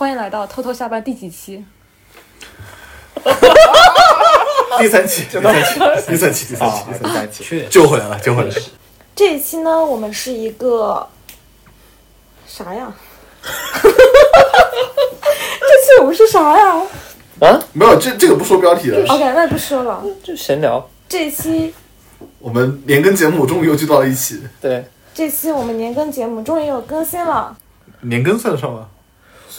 欢迎来到偷偷下班第几期？第三期，第三期，第三期，第三期，啊，第三期，确救回来了，救回来了。这一期呢，我们是一个啥呀？这期我们是啥呀啊，没有，这这个不说标题了。？OK，那不说了。就闲聊，这一期，我们年更节目终于又聚到了一起，对，这期我们年更节目终于有更新了。年更算得上吗？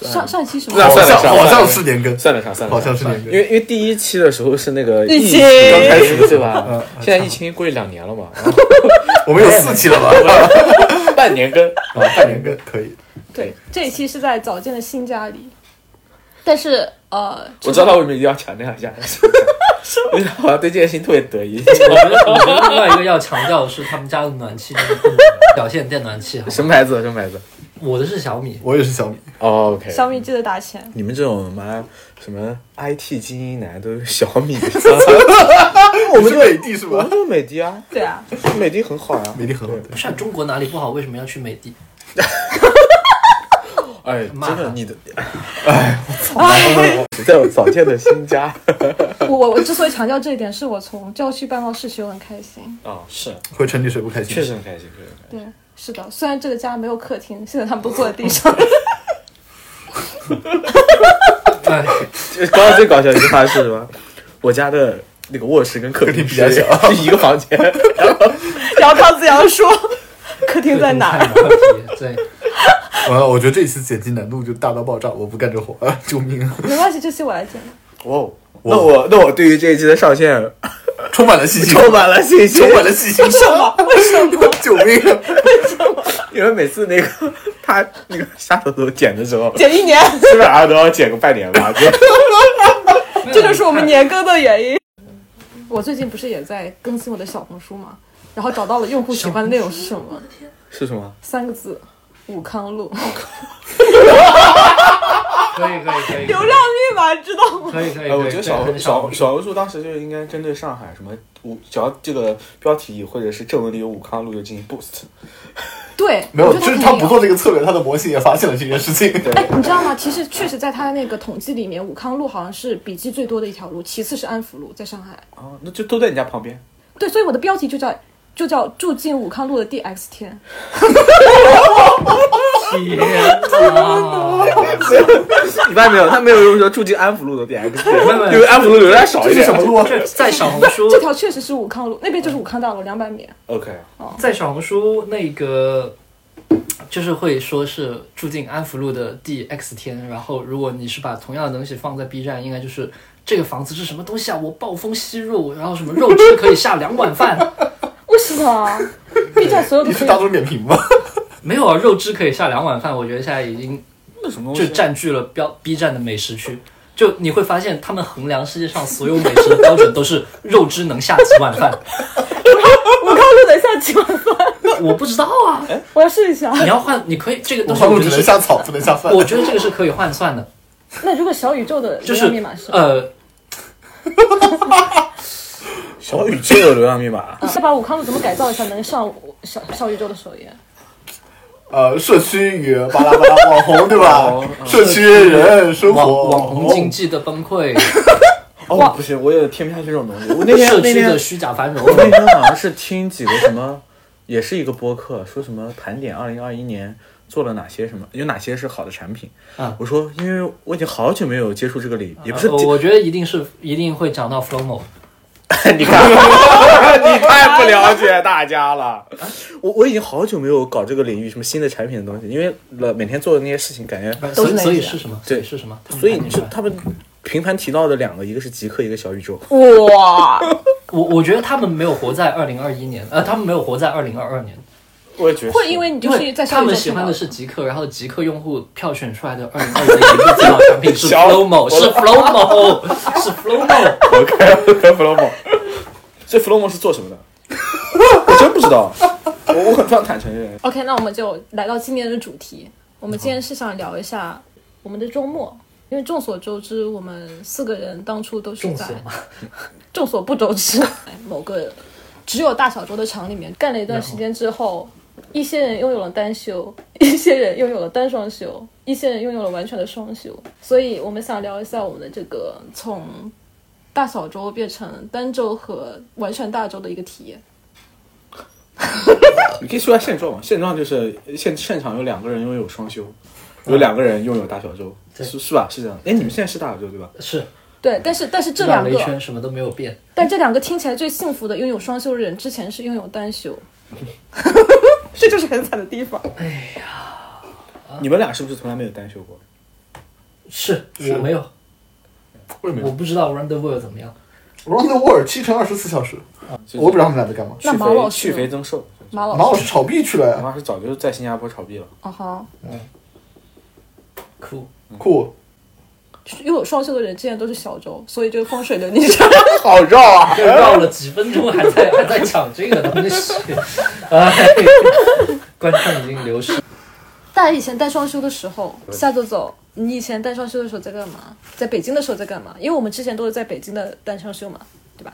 上上一期什么？那算了好像是年更，算得上，算得好上，像是年更。因为因为第一期的时候是那个疫情情刚开始，对吧嗯？现在疫情过去两年了嘛，我们有四期了吧？半年更，啊，半年更可以。对，这一期是在早见的新家里，但是呃，我知道他为什么一定要强调一下，因为他好像对这件事情特别得意。我觉得，我觉得另外一个要强调的是，他们家的暖气表现电暖气。什么牌子？什么牌子我的是小米，我也是小米，哦？OK，小米记得打钱。你们这种妈什么 IT 精英男都是小米，我们是美的是吧我们？就是美的啊，对啊，美的很好啊，美的很好，不是啊中国哪里不好，为什么要去美的？哎，骂真的你的，哎，我操在我早见的新家我我我之所以强调这一点，是我从郊区搬到市区，我很开心。啊，是回城里谁不开心？确实很开心，确实很开心。对，是的，虽然这个家没有客厅，现在他们都坐在地上。哎，刚刚最搞笑的一句话是什么？我家的那个卧室跟客厅比较小，是一个房间。姚康子阳说：“客厅在哪儿客厅太对，完了，我觉得这期剪辑难度就大到爆炸，我不干这活，啊救命啊！？”没关系，这期我来剪。哇哦，那我那我对于这一期的上线充满了信心，充满了信心，充满了信心。什么？为什么？救命为什么！因为每次那个他那个下头都剪的时候，剪一年，基本上都要剪个半年吧，就 这就是我们年更的原因。我最近不是也在更新我的小红书嘛，然后找到了用户喜欢的内容是什么？是什么？三个字：武康路。可以可以可以，流量密码知道吗？可以可以可以。呃，我觉得小对小小红书当时就应该针对上海什么武，只要这个标题或者是正文里有武康路就进行 boost。对，没有，就是他不做这个策略，他的模型也发现了这件事情。哎，你知道吗？其实确实在他的那个统计里面，武康路好像是笔记最多的一条路，其次是安福路，在上海。哦，那就都在你家旁边。对，所以我的标题就叫就叫住进武康路的 DX 天。天哪！你发现没有？他没有用说住进安福路的有没有因为安福路流量少一点。什么路啊？在小红书这条确实是武康路，那边就是武康大楼，两百米。OK，在小红书那个，就是会说是住进安福路的第 X 天，然后如果你是把同样的东西放在 B 站，应该就是这个房子是什么东西啊？我暴风吸入，然后什么肉汁可以下两碗饭，为什么？B 站所有你是大众点评吗？没有啊，肉汁可以下两碗饭，我觉得现在已经那什么东就？占据了标 B 站的美食区。就你会发现，他们衡量世界上所有美食的标准都是肉汁能下几碗饭。武康路能下几碗饭？我不知道啊，我要试一下。你要换，你可以这个我东西，方路只我觉得是，能下草，不能下饭。我觉得这个是可以换算的。那如果小宇宙的就是流量密码是？呃，小宇宙的流量密码。再把武康路怎么改造一下能上小小宇宙的首页？呃，社区与巴拉巴拉网红对吧哦？社区人生活网红经济的崩溃，哦，不行，我也听不下去这种东西。我那天那天社区的虚假繁荣我。那天好像是听几个什么，也是一个播客，说什么盘点二零二一年做了哪些什么，有哪些是好的产品。啊我说，因为我已经好久没有接触这个领域，也不是呃我觉得一定是一定会讲到 Flowmo。你看，你太不了解大家了。我我已经好久没有搞这个领域什么新的产品的东西，因为了每天做的那些事情，感觉所以都是那些所以是什么？对所以是什么？所以是就他们频繁提到的两个，一个是极客，一个小宇宙。哇！我我觉得他们没有活在二零二一年，呃，他们没有活在二零二二年，我也觉得会因为你就是在他们喜欢的是极客，然后极客用户票选出来的二零二零年最好产品是 Flowmo，是 Flowmo，是 Flowmo。OK OK Flomo，这 Flomo 是做什么的？我真不知道，我我很非常坦诚 OK，那我们就来到今年的主题。我们今天是想聊一下我们的周末，因为众所周知，我们四个人当初都是在众所嘛众所不周知，某个只有大小周的厂里面干了一段时间之后，一些人拥有了单休，一些人拥有了单双休，一些人拥有了完全的双休。所以我们想聊一下我们的这个从大小周变成单周和完全大周的一个体验。你可以说下现状嘛？现状就是现现场有两个人拥有双休，有两个人拥有大小周，对是是吧？是这样。哎，你们现在是大小周对吧？是对，但是但是这两个，圈什么都没有变。但这两个听起来最幸福的拥有双休的人，之前是拥有单休，这就是很惨的地方。哎呀你们俩是不是从来没有单休过？是我没有，我为什么我不知道 Run the World 怎么样。？Round the World 七乘二十四小时，我不知道他们俩在干嘛。那去马老去肥增瘦。马老师，马老师炒币去了呀马呀，老师早就在新加坡炒币了。啊哈，酷，酷，拥有双休的人之前都是小周，所以这个风水轮你上。好绕啊！就绕了几分钟，还在还在讲这个东西，哎，观众已经流失。大家以前带双休的时候，夏走走，你以前带双休的时候在干嘛？在北京的时候在干嘛？因为我们之前都是在北京的单双休嘛，对吧？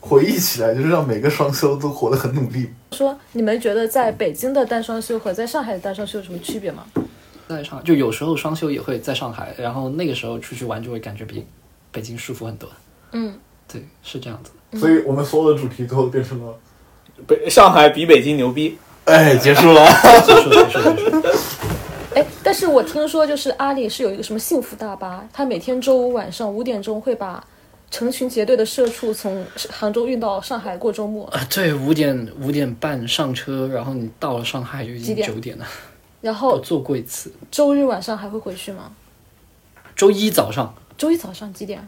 回忆起来就是让每个双休都活得很努力。说你们觉得在北京的单双休和在上海的单双休有什么区别吗？在上海就有时候双休也会在上海，然后那个时候出去玩就会感觉比北京舒服很多。嗯，对，是这样子。所以我们所有的主题最后变成了，北上海比北京牛逼。哎，结束了。结束结束结束。哎，但是我听说就是阿里是有一个什么幸福大巴，它每天周五晚上五点钟会把成群结队的社畜从杭州运到上海过周末，啊，对，五点五点半上车，然后你到了上海就已经九点了。我然后做过一次，周日晚上还会回去吗？周一早上周一早上几点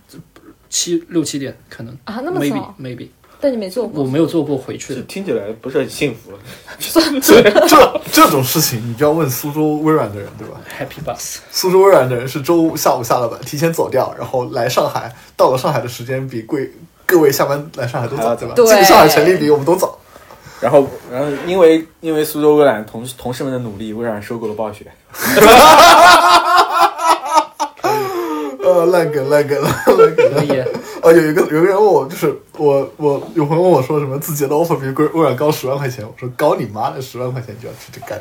七六七点可能啊？那么早？maybe，但你没做我。没有做过回去的。听起来不是很幸福。这这这种事情，你就要问苏州微软的人，对吧？Happy Bus，苏州微软的人是周五下午下了班，提前走掉，然后来上海，到了上海的时间比贵各位下班来上海都早，对吧？对进上海成立比我们都早。然后，然后因为因为苏州微软同同事们的努力，微软收购了暴雪。呃，烂梗烂梗了，烂梗了。可以。啊，有一个有一个人问我，就是我我有朋友问我说什么字节的 offer 比微微软高十万块钱，我说高你妈的，十万块钱就要去这干，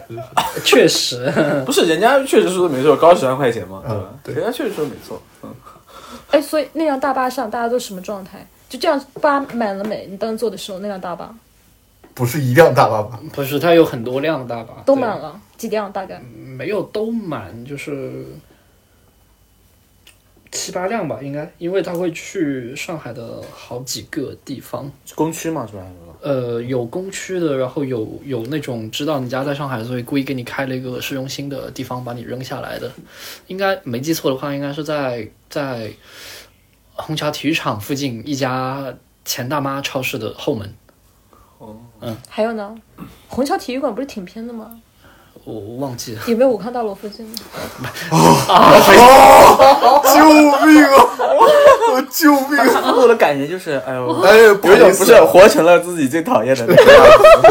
确实，不是，人家确实说的没错，高十万块钱嘛，对吧？嗯对人家确实说的没错。嗯，哎，所以那辆大巴上大家都什么状态？就这样，巴满了没？你当时坐的时候，那辆大巴不是一辆大巴吧？不是它有很多辆大巴，都满了，几辆大概？没有都满，就是七八辆吧，应该，因为它会去上海的好几个地方，工区嘛，主要是。呃，有工区的，然后有有那种知道你家在上海，所以故意给你开了一个市中心的地方把你扔下来的，应该没记错的话，应该是在在虹桥体育场附近一家钱大妈超市的后门，还有呢？虹桥体育馆不是挺偏的吗？我忘记了。有没有武康大楼附近？救命啊！我救命给我的感觉就是，哎呦，哎，不有好意思一种不是活成了自己最讨厌的那个样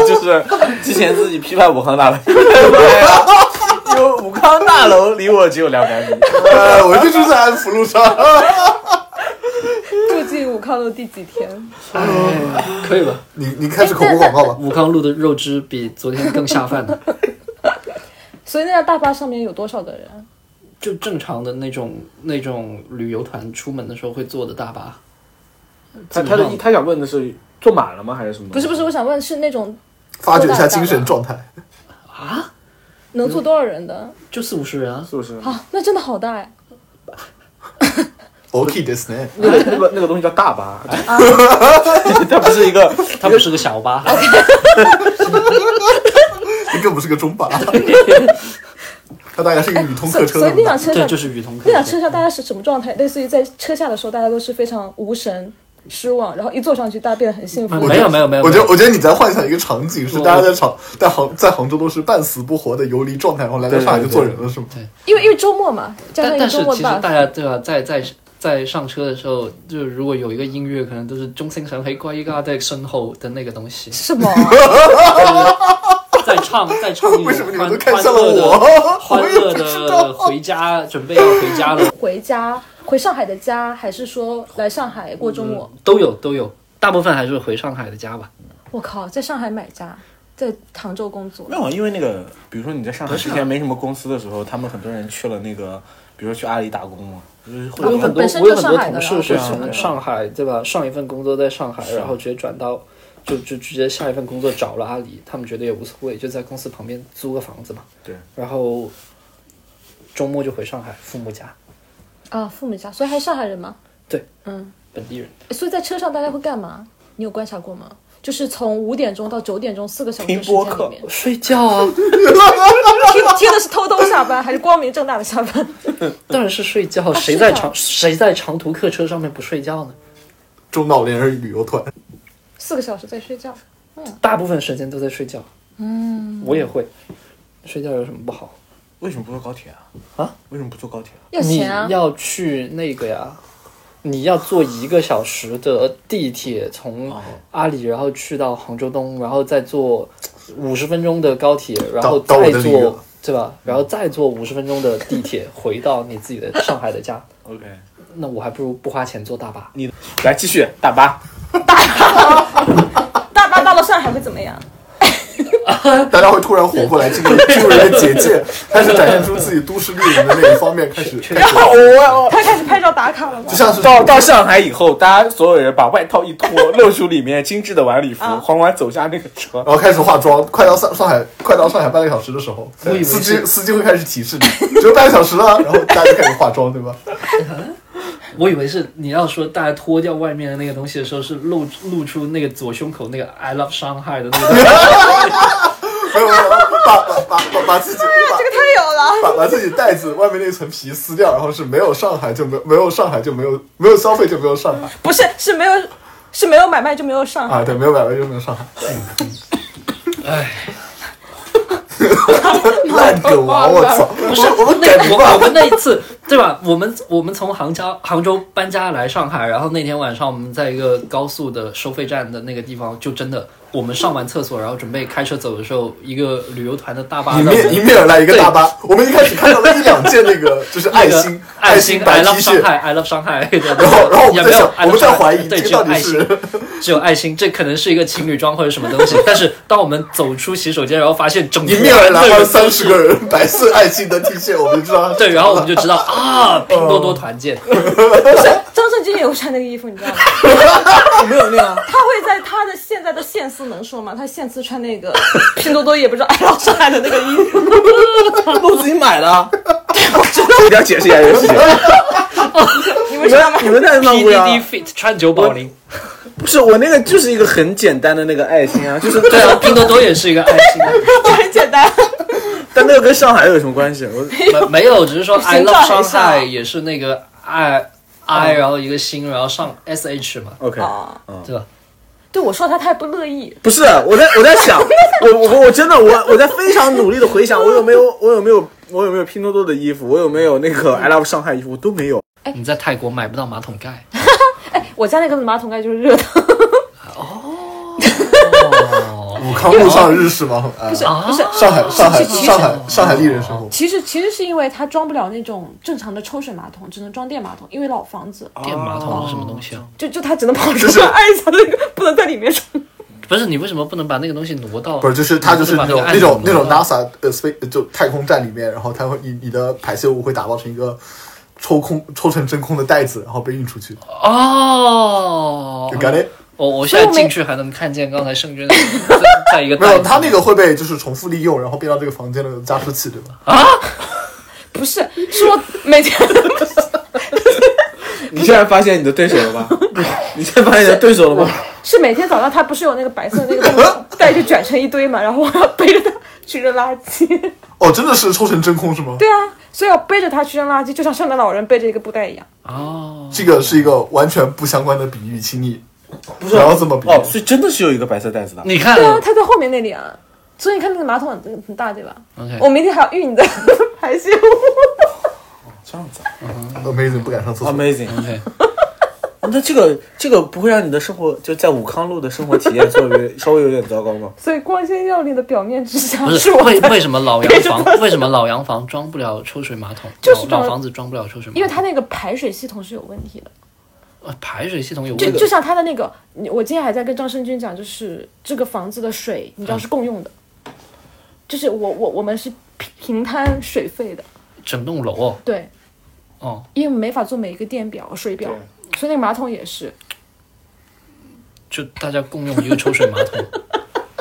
子，就是之前自己批判武康大楼，因为武康大楼离我只有两百米，哎，我就住在安福路上。住进武康路第几天？哎，可以吧？你你开始口播广告吧。武康路的肉汁比昨天更下饭呢。所以那辆大巴上面有多少个人？就正常的那种那种旅游团出门的时候会坐的大巴。他他的他想问的是坐满了吗，还是什么？不是不是，我想问是那种发掘一下精神状态。啊，能坐多少人的？就四五十人啊。是不是？啊，那真的好大哎！OK ですね。那个那个那个东西叫大巴，它不是一个，它不是个小巴，这更不是个中巴。它大概是一个宇通所以客车所以那辆那么大。对，车上，就是宇通客那。辆车上大家是什么状态？类似于在车下的时候，大家都是非常无神、失望，然后一坐上去，大家变得很幸福。没有没有没有，我觉得，没有我觉得你在幻想一个场景，是我大家在杭在杭在杭州都是半死不活的游离状态，然后来到上海就做人了，是吗？因为因为周末嘛，加上但但是一个周末大其实大家对吧，在在 在上车的时候，就是如果有一个音乐，可能都是中心神黑怪一嘎在身后的那个东西，什么？在唱在唱一种为什么你们欢欢乐的我？欢乐的回家，准备要回家了，回家回上海的家，还是说来上海过周末？都有都有，大部分还是回上海的家吧。我靠，在上海买家，在杭州工作没。有，因为那个，比如说你在上海之前没什么公司的时候，他们很多人去了那个，比如说去阿里打工嘛，我有很多我有很多就上海的同事是从上海对吧？上一份工作在上海，然后直接转到就就直接下一份工作找了阿里，他们觉得也无所谓，就在公司旁边租个房子嘛。对，然后周末就回上海父母家，啊，父母家，所以还是上海人吗？对，嗯，本地人。所以在车上大家会干嘛？你有观察过吗？就是从五点钟到九点钟四个小时听播客间里面，睡觉啊，听听的是偷偷下班还是光明正大的下班？当然是睡觉。谁在长谁在长途客车上面不睡觉呢？中老年人旅游团，四个小时在睡觉，大部分时间都在睡觉。嗯，我也会。睡觉有什么不好？为什么不坐高铁啊？啊？为什么不坐高铁啊？你要钱啊！要去那个呀，你要坐一个小时的地铁从哦阿里，然后去到杭州东，然后再坐五十分钟的高铁，然后再坐对吧？然后再坐五十分钟的地铁回到你自己的上海的家。OK，那我还不如不花钱坐大巴。你来继续大巴，大巴到了上海会怎么样？大家会突然活过来，进入 进入一个结界，开始展现出自己都市丽人的那一方面，开始开始我 他开始拍照打卡了吗就？像是到到上海以后，大家所有人把外套一脱，露出里面精致的晚礼服，啊缓缓走下那个车。然后开始化妆，快到上上海，快到上海半个小时的时候，司机司机会开始提示你，只有半个小时了，然后大家就开始化妆，对吧？我以为是你要说大家脱掉外面的那个东西的时候，是露露出那个左胸口那个 I love Shanghai 的那个。没有没有，把把把把把自己把这个太有了。把把自己袋子外面那层皮撕掉，然后是没有上海就没有没有上海就没有没有消费就没有上海不是，是没有，是没有买卖就没有上海。啊，对，没有买卖就没有上海。哎，烂梗王，我操！不是我那我我那一次对吧？我们我们从杭州杭州搬家来上海，然后那天晚上我们在一个高速的收费站的那个地方，就真的我们上完厕所，然后准备开车走的时候，一个旅游团的大巴迎面迎面而来一个大巴，我们一开始看到了一两件那个 就是爱那个心爱心白 T love 恤，Shanghai I love Shanghai，然后然后我也没有们在想，我们在怀疑对，这个到底只有爱心是，只有爱心，这可能是一个情侣装或者什么东西。但是当我们走出洗手间，然后发现整迎面而来三十个人白色爱心的 T 恤，我们就知道对，然后我们就知道 啊，拼多多团建。不 是张胜军也会穿那个衣服，你知道吗？没有那个，他会在他的现在的现司能说吗？他现司穿那个 拼多多也不知道爱老上海的那个衣服，都自己买的。我知道，一定要解释一下这个事情。你们知道吗？你们太漫无聊 PDD Fit 川久保玲，不是我那个就是一个很简单的那个爱心啊，就是对啊，拼多多也是一个爱心啊。很简单，但那个跟上海有什么关系？我没 没有，只是说 I love 状很像 Shanghai 也是那个 I I，然后一个心，然后上 S H 嘛，OK，啊，对吧？对我说他，他也不乐意。不是我在我在想，我我我真的我我在非常努力的回想，我有没有我有没有我有没有拼多多的衣服，我有没有那个 I love 上海衣服，我都没有。你在泰国买不到马桶盖。哎我家那个马桶盖就是热的，哦，武康路上日式马桶，啊，不是啊不是。上海上海上海上海丽人生活，其实其实是因为它装不了那种正常的抽水马桶，只能装电马桶，因为老房子，电马桶是什么东西啊？就就它只能跑出就是来按一下那个，不能在里面冲。不是你为什么不能把那个东西挪到？不是就是它就是那种那种那种 NASA 呃 space 就太空站里面，然后它会你你的排泄物会打包成一个抽空抽成真空的袋子，然后被运出去。哦就 got it？我我现在进去还能看见刚才圣娟在在一个没有，袋子它那个会被就是重复利用，然后变到这个房间的加湿器，对吧？啊不是，是我每天 你现在发现你的对手了吧？你现在发现你的对手了吗？是每天早上，他不是有那个白色的那个东西袋就卷成一堆嘛，然后我要背着他去扔垃圾。哦，真的是抽成真空是吗？对啊，所以要背着他去扔垃圾，就像圣诞老人背着一个布袋一样。哦，这个是一个完全不相关的比喻，请你不要怎么比。哦，所以真的是有一个白色袋子的。你看对啊，它在后面那里啊。所以你看那个马桶很很大，对吧？，OK，我明天还要运你的 排泄物。这样子啊 Amazing，不敢上厕所。，Amazing。OK，那这个这个不会让你的生活就在武康路的生活体验稍微 稍微有点糟糕吗？所以光鲜亮丽的表面之下，不是为为什么老洋房为什么老洋房装不了抽水马桶？就是老房子装不了抽水马桶，因为它那个排水系统是有问题的。呃排水系统有问题。就就像他的那个，我今天还在跟张胜军讲，就是这个房子的水，你知道是共用的，就是我我我们是平平摊水费的，整栋楼哦，对，哦，因为没法做每一个电表、水表，所以那个马桶也是。就大家共用一个抽水马桶。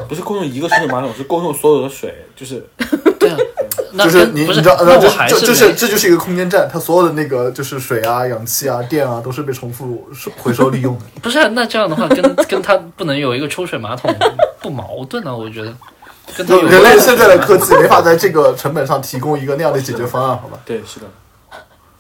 不是共用一个抽水马桶，是共用所有的水，就是就是你你知道，那这我还是这就是这就是一个空间站，它所有的那个就是水啊、氧气啊、电啊，都是被重复回收利用的。不是啊那这样的话，跟跟它不能有一个抽水马桶不矛盾啊？我觉得跟它有人类现在的科技没法在这个成本上提供一个那样的解决方案，好吧？对，是的。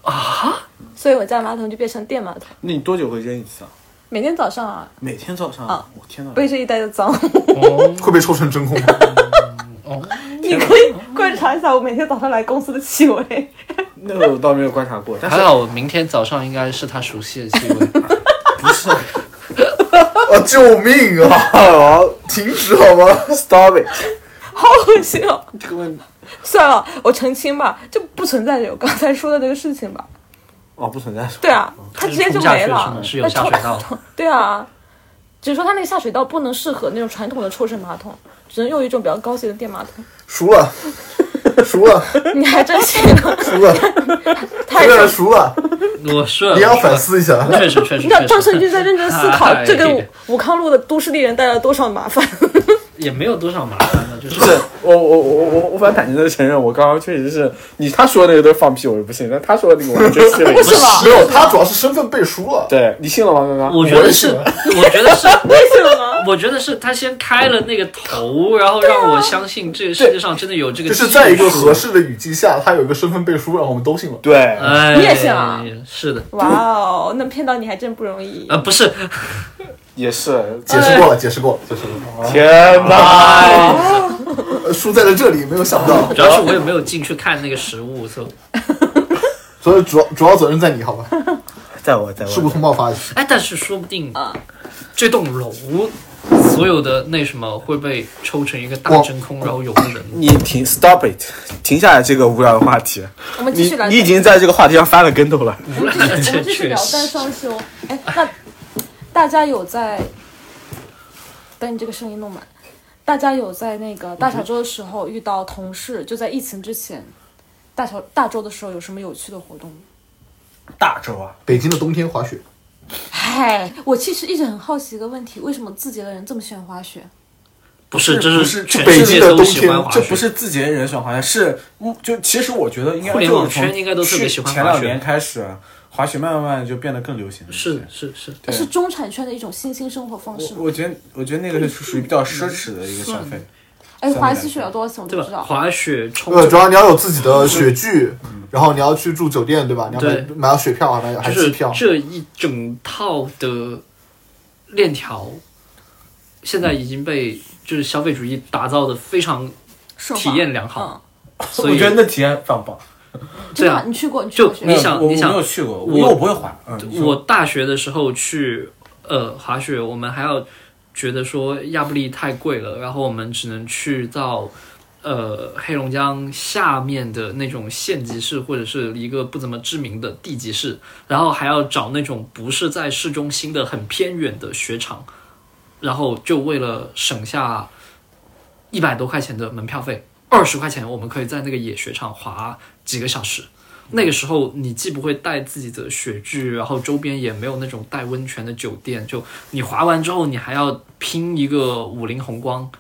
啊所以我家马桶就变成电马桶，那你多久会扔一次啊？每天早上啊，每天早上？啊我天哪！背着一袋的脏。哦 会被抽成真空。哦，你可以观察一下我每天早上来公司的气味。那个我倒没有观察过，但是还好明天早上应该是他熟悉的气味。不是啊！救命啊！停止好吗？stop it 好恶心哦！这个问题算了，我澄清吧，就不存在有刚才说的那个事情吧。哦不存在是吧？对啊，它直接就没了。是有下水道。对啊，只是说它那个下水道不能适合那种传统的抽水马桶，只能用一种比较高级的电马桶。熟了，熟了，你还真行啊！熟了，太有点熟了。我说你要反，思一下。确实 确实你知道确实张胜军在认真思考哎这给武武康路的都市丽人带来了多少麻烦。也没有多少麻烦的，就是不是我我我我我反坦诚的承认，我刚刚确实是你他说的那个都是放屁，我就不信，但他说的那个我还真信了不。是吗没有，他主要是身份背书了。对你信了吗？刚刚我觉得是，我觉得是，你 信了吗？我觉得是他先开了那个头，然后让我相信这个世界上真的有这个。就是在一个合适的语境下，他有一个身份背书，然后我们都信了。对，哎，你也信了？是的，哇哦，那骗到你还真不容易。呃，不是，也是。解释过了，解释过了，解释过了。天哪！呃输在了这里，没有想到，主要是我也没有进去看那个实物，所以，所以主要主要责任在你，好吧？在我在我事故通报发哎，但是说不定啊这栋楼所有的那什么会被抽成一个大真空，然后有个人。你停，stop it，停下来这个无聊的话题。你我们继续来。你已经在这个话题上翻了跟头了。我们继续，我们继续聊单双休。哎，那大家有在？等你这个声音弄满。大家有在那个大小周的时候遇到同事，就在疫情之前，大小大周的时候有什么有趣的活动？吗？大周啊，北京的冬天滑雪，嗨，我其实一直很好奇一个问题：为什么字节的人这么喜欢滑雪？不是，这不是全北世界都京的冬天喜欢滑雪，这不是字节人喜欢滑雪，是嗯，就其实我觉得应该互联网就是从圈应该都特别喜欢滑雪。前两年开始，滑雪慢慢慢就变得更流行了。是是是，对是中产圈的一种新兴生活方式？我我觉得我觉得那个是属于比较奢侈的一个消费。哎，滑一次雪要多少钱？我对吧？都不知道。滑雪冲呃，主要你要有自己的雪具，然后你要去住酒店，对吧？你要买买到雪票，还还就是机票。这一整套的链条，现在已经被就是消费主义打造的非常体验良好，嗯，所以我觉得那体验非常棒。真的吗？对啊你去过？就你想我你想我没有去过，我因为我不会滑。嗯，我大学的时候去呃滑雪，我们还要觉得说亚布力太贵了，然后我们只能去到呃黑龙江下面的那种县级市或者是一个不怎么知名的地级市，然后还要找那种不是在市中心的很偏远的雪场，然后就为了省下一百多块钱的门票费，二十块钱我们可以在那个野雪场滑几个小时。那个时候你既不会带自己的雪具，然后周边也没有那种带温泉的酒店，就你滑完之后你还要拼一个五菱宏光，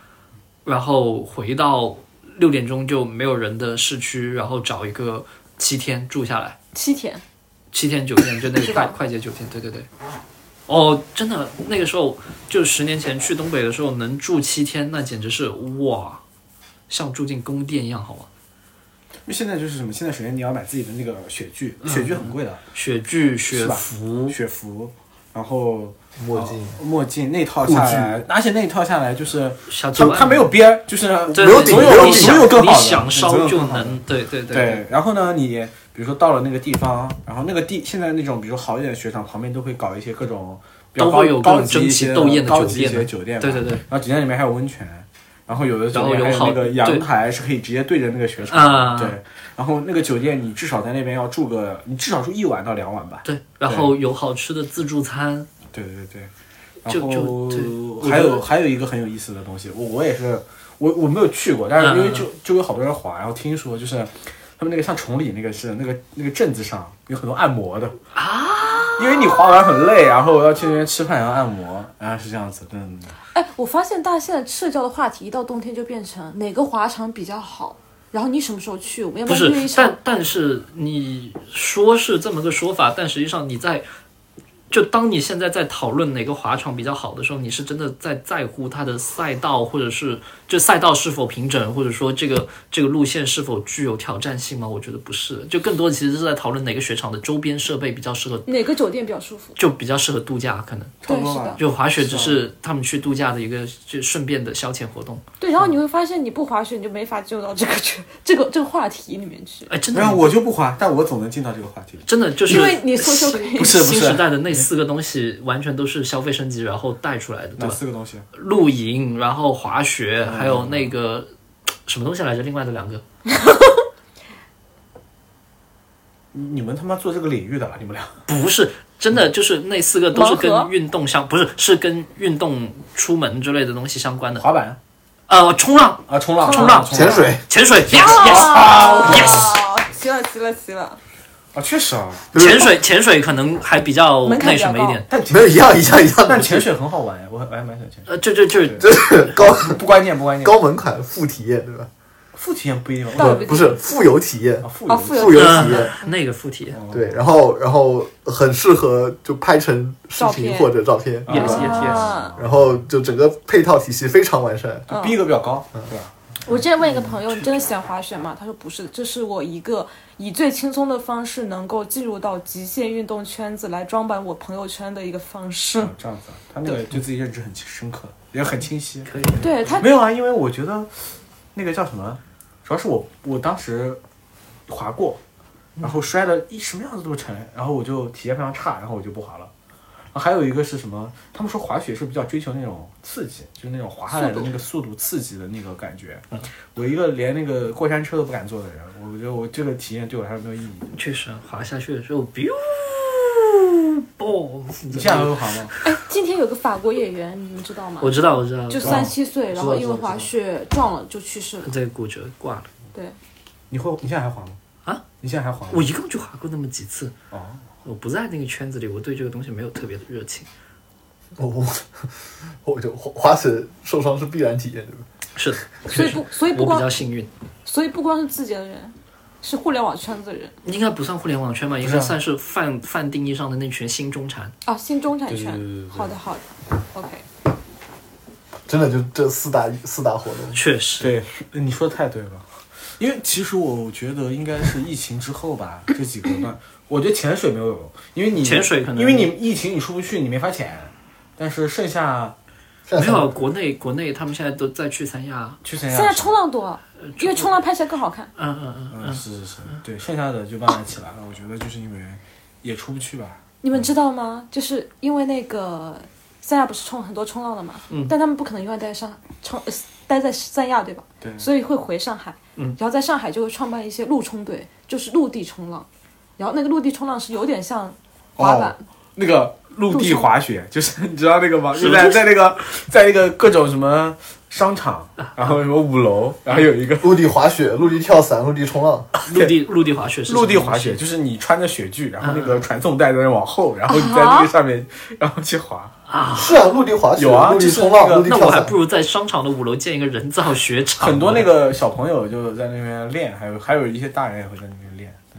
然后回到六点钟就没有人的市区，然后找一个七天住下来，七天，七天酒店就那个快快捷酒店，对对对。哦，真的，那个时候就十年前去东北的时候，能住七天，那简直是哇，像住进宫殿一样，好吗？因为现在就是什么？现在首先你要买自己的那个雪具，雪具很贵的，雪具、雪服，雪服，然后墨镜。呃墨镜那套下来，而且那一套下来就是小九万就它没有边儿，就是对没有顶没有总有更好的，你想烧就能，对对对。对，然后呢，你比如说到了那个地方，然后那个地现在那种比如说好一点的雪场旁边都会搞一些各种比较高都会有各种高级一些争奇斗艳的高级一酒店的些酒店，对对对。然后酒店里面还有温泉，然后有的酒店然后有好还有那个阳台是可以直接对着那个雪场，啊对。然后那个酒店你至少在那边要住个，你至少住一晚到两晚吧。对，然后有好吃的自助餐，对对对。然就就后还有还有一个很有意思的东西，我我也是我我没有去过，但是因为就就有好多人滑，然后听说就是他们那个像崇礼那个是那个那个镇子上有很多按摩的啊，因为你滑完很累，然后要去那边吃饭，然后按摩，然后是这样子，嗯，哎，我发现大家现在社交的话题一到冬天就变成哪个滑场比较好，然后你什么时候去，我们要不要约一是，但？但是你说是这么个说法，但实际上你在。就当你现在在讨论哪个滑场比较好的时候，你是真的在在乎它的赛道，或者是这赛道是否平整，或者说这个这个路线是否具有挑战性吗？我觉得不是，就更多的其实是在讨论哪个雪场的周边设备比较适合，哪个酒店比较舒服？就比较适合度假，可能对，是的，就滑雪只是他们去度假的一个就顺便的消遣活动。对。然后你会发现，你不滑雪，你就没法进入到这个圈、这个这个话题里面去，哎，真的没有我就不滑，但我总能进到这个话题里。真的就是因为你搜搜可以。不是不是新时代的那四个东西完全都是消费升级然后带出来的，对吧？四个东西？露营，然后滑雪，嗯还有那个什么东西来着？另外的两个 你们他妈做这个领域的了，你们俩？不是真的，就是那四个都是跟运动相，不是是跟运动出门之类的东西相关的。滑板呃，冲浪、啊，冲浪、冲浪潜水，潜水，yes yes yes，啊，齐了齐了齐了！啊，确实啊，潜水潜水可能还比较那什么一点。但没有一样一样一样，但潜水很好玩呀，我很我还蛮喜欢潜水。呃，就就就 高不关键不关键，高门槛副体验对吧？副体验不一定倒不不是富有体验富有体验。呃那个富体验对，然后然后很适合就拍成视频或者照片，对 yes？yes yes，啊然后就整个配套体系非常完善。就逼格比较高，对吧？我之前问一个朋友：“你真的喜欢滑雪吗？”他说：“不是，这是我一个以最轻松的方式能够进入到极限运动圈子来装扮我朋友圈的一个方式。啊这样子啊，他那个对自己认知很深刻，也很清晰。可以。”对他没有啊，因为我觉得那个叫什么，主要是我我当时滑过，然后摔的一什么样子都成，然后我就体验非常差，然后我就不滑了。啊还有一个是什么？他们说滑雪是比较追求那种刺激，就是那种滑下来的那个速度刺激的那个感觉。我一个连那个过山车都不敢坐的人，我觉得我这个体验对我来说没有意义。确实啊，滑下去的时候，biu，嘣！你现在还会滑吗？哎，今天有个法国演员，你们知道吗？我知道，我知道，就三七岁，然后因为滑雪撞了就去世了。对骨折挂了。对，你会？你现在还滑吗？啊？你现在还滑？我一共就滑过那么几次，哦，我不在那个圈子里，我对这个东西没有特别的热情。我我 我就滑滑雪受伤是必然体验对吧？是的，所以不，所以不我比较，幸运，所以不光是自己的人，是互联网圈子的人应该不算互联网圈吧，应该算是泛泛定义上的那群新中产。啊，新中产圈。好的，好的，OK。真的就这四大四大活动，确实，对，你说的太对了。因为其实我觉得应该是疫情之后吧，这几个段，我觉得潜水没有用，因为你潜水可能因为你疫情你出不去，你没法潜，但是剩下没有啊国内国内他们现在都在去三亚，去三亚。现在冲浪多，因为冲浪拍起来更好看。嗯嗯嗯嗯，嗯，是是是，对，剩下的就慢慢起来了。我觉得就是因为也出不去吧。你们知道吗？就是因为那个三亚不是冲很多冲浪的嘛，嗯但他们不可能永远待在上冲呃待在三亚，对吧？对，所以会回上海，嗯然后在上海就会创办一些陆冲队，就是陆地冲浪，然后那个陆地冲浪是有点像滑板，那个陆地滑雪，就是 你知道那个吗？是就在在那个在那个各种什么商场，然后什么五楼，然后有一个陆地滑雪、陆地跳伞、陆地冲浪，陆地陆地滑雪是陆地滑雪，就是你穿着雪具，然后那嗯个传送带在那往后，然后你在那个上面，然后去滑。啊。是啊，陆地滑雪、有啊陆地就是冲浪、那个陆地跳伞那我还不。如在商场的五楼建一个人造雪场。很多那个小朋友就在那边练，还有还有一些大人也会在那边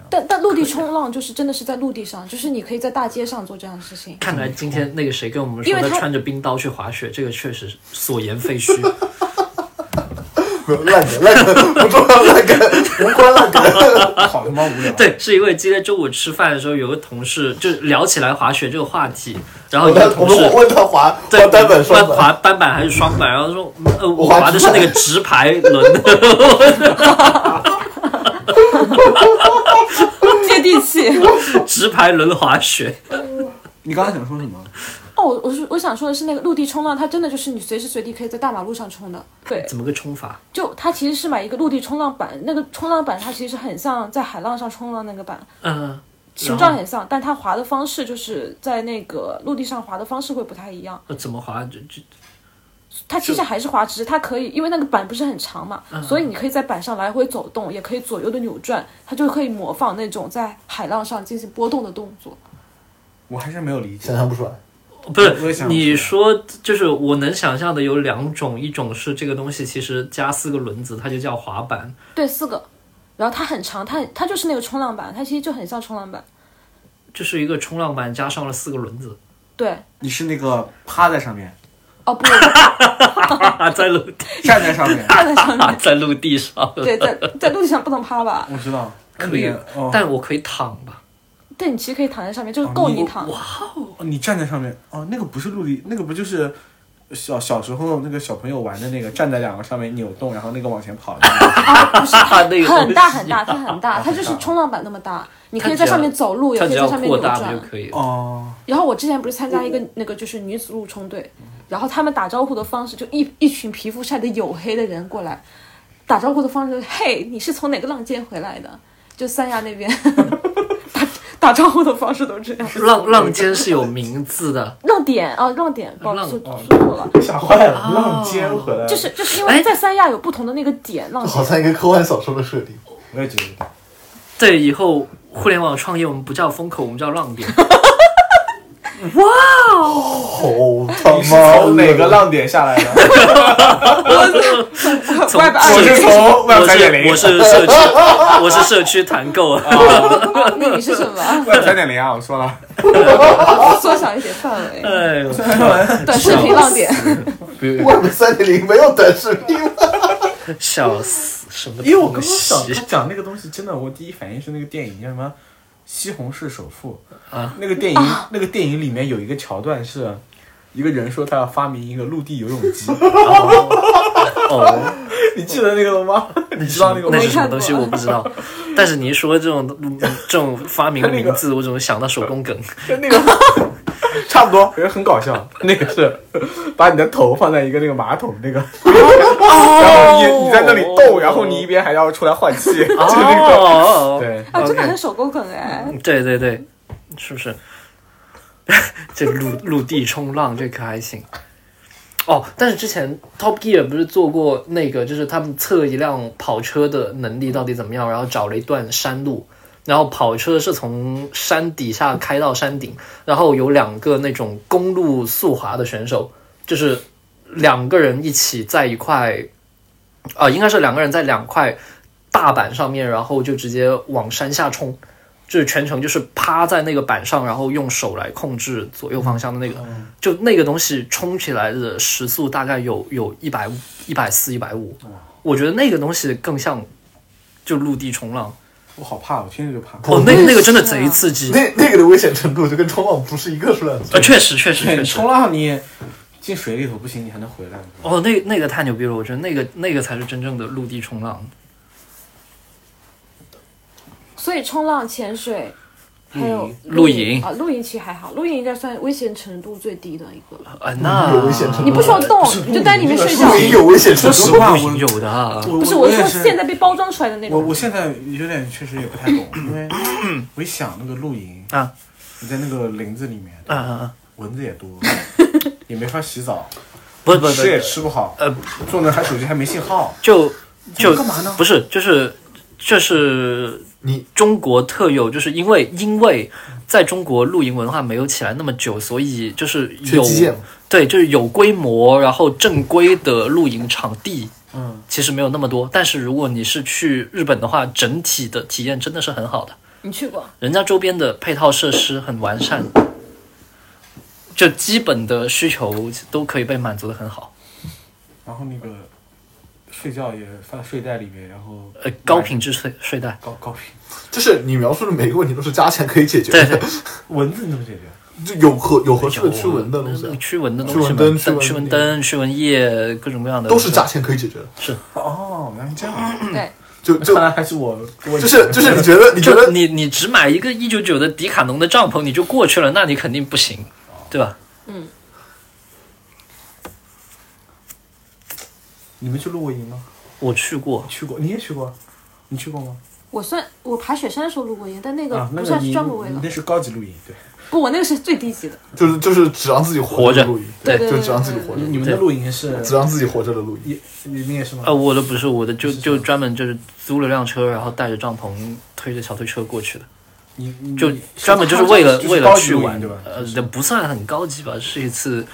但但陆地冲浪就是真的是在陆地上，就是你可以在大街上做这样的事情。看来今天那个谁跟我们说他穿着冰刀去滑雪，这个确实所言废墟。没有烂梗，烂梗不重要，烂梗无关烂梗。好他妈无聊。对，是因为今天中午吃饭的时候，有个同事就聊起来滑雪这个话题，然后我有个同事问我们问他滑对滑单板、双板，滑单板还是双板，然后说嗯呃我滑滑的是那个直排轮，接地气。直排轮滑雪。你刚才想说什么？哦，我是我想说的是那个陆地冲浪，它真的就是你随时随地可以在大马路上冲的。对，怎么个冲法？就它其实是买一个陆地冲浪板，那个冲浪板它其实很像在海浪上冲浪那个板，嗯，形状很像，但它滑的方式就是在那个陆地上滑的方式会不太一样。呃怎么滑？就就它其实还是滑，只是它可以，因为那个板不是很长嘛，所以你可以在板上来回走动，也可以左右的扭转，它就可以模仿那种在海浪上进行波动的动作。我还是没有理解想。象不出来。不是你说，就是我能想象的有两种，一种是这个东西其实加四个轮子，它就叫滑板，对，四个，然后它很长，它它就是那个冲浪板，它其实就很像冲浪板。就是一个冲浪板加上了四个轮子，对，你是那个趴在上面，哦不，我 在陆地，站在上面，站在上面，在陆地上，对，在在陆地上不能趴吧？我知道，可以哦，但我可以躺吧？对，你其实可以躺在上面，就是够你躺。哇哦你站在上面，哦，那个不是陆地，那个不就是小小时候那个小朋友玩的那个，站在两个上面扭动，然后那个往前跑的那个。那个很大很大，它很大，它就是冲浪板那么大，你可以在上面走路，也可以在上面扭转就。可以？哦，然后我之前不是参加一个那个就是女子路冲队，然后他们打招呼的方式就一一群皮肤晒得黝黑的人过来，打招呼的方式就是嘿，你是从哪个浪尖回来的？就三亚那边打打招呼的方式都这样。浪浪尖是有名字的，浪点啊，浪点，不好浪意思，说说错了，吓坏了，浪尖回来，就是就是因为在三亚有不同的那个点，浪点。好像一个科幻小说的设定。我也觉得，对，以后互联网创业我们不叫风口，我们叫浪点。好他你是妈从哪个？浪点下来的？从外边我是从我是点零我是社区，我是社区团购。啊那你是什么三点零啊，我说了，缩小一点范围，哎呦，短视频浪点。我们三点零没有短视频吗？笑死，什么因为我刚东刚想讲那个东西，真的，我第一反应是那个电影叫什么《西红柿首富》啊，那个电影，那个电影里面有一个桥段是。一个人说他要发明一个陆地游泳机，哦，你记得那个了吗？你知道那个吗那？是什么东西我不知道，但是你一说这种这种发明名字，我总想到手工梗。就那个差不多，觉得很搞笑。那个是把你的头放在一个那个马桶那个，然后你你在那里动，然后你一边还要出来换气，就是那个。哦，对，啊，真的很手工梗哎。对对对，是不是？这陆陆地冲浪这可还行。哦，但是之前 Top Gear 不是做过那个，就是他们测一辆跑车的能力到底怎么样，然后找了一段山路，然后跑车是从山底下开到山顶，然后有两个那种公路速滑的选手，就是两个人一起在一块，啊、应该是两个人在两块大板上面，然后就直接往山下冲。就是全程就是趴在那个板上，然后用手来控制左右方向的那个，就那个东西冲起来的时速大概有有一百五、一百四、一百五，我觉得那个东西更像就陆地冲浪。我好怕，我听着就怕。哦，那那个真的贼刺激。那那个的危险程度就跟冲浪不是一个数量级呃，。确实确实对，确实。冲浪你进水里头不行，你还能回来。哦，那那个太牛逼了！我觉得那个那个才是真正的陆地冲浪。所以冲浪、潜水，还有露营啊，露营其实还好，露营应该算危险程度最低的一个了。啊，那有危险程度你不需要动，你就在里面睡觉。露营有危险程度。说实话，我有的啊。不是，我是我说现在被包装出来的那种。我我现在有点确实也不太懂，因为我一想那个露营啊，你在那个林子里面，啊啊啊！蚊子也多，也没法洗澡，不是不。是吃也吃不好，呃，坐那还手机还没信号，就就干嘛呢？不是，就是这是你中国特有，就是因为因为在中国露营文化没有起来那么久，所以就是有对，就是有规模，然后正规的露营场地。嗯，其实没有那么多，但是如果你是去日本的话，整体的体验真的是很好的，你去过？人家周边的配套设施很完善，就基本的需求都可以被满足的很好。然后那个睡觉也放在睡袋里面，然后呃，高品质睡睡袋，高高频，就是你描述的每个问题都是加钱可以解决的。对对，蚊子你怎么解决？就有合有合适的驱蚊的东西。啊，驱蚊的东西驱，蚊灯驱蚊驱蚊灯、驱蚊液，各种各样的都是加钱可以解决的。是。哦，原来是这样，对，就就看来还是我就就是就是你觉得你觉得你你只买一个一九九的迪卡侬的帐篷你就过去了，那你肯定不行，对吧？嗯，你们去露过营吗？我去过，去过，你也去过，你去过吗？我算我爬雪山的时候露过营，但那个啊，那不算是你专门为了。你那是高级露营，对。不，我那个是最低级的。就是就是只让自己活着的露营，对对就只让自己活着你，们的露营是只让自己活着的露营。也你你也是吗？啊，我的不是我的，就就专门就是租了辆车，然后带着帐篷，推着小推车过去的，你你就专门就是为了为了去玩对吧？呃，就是也不算很高级吧，是一次，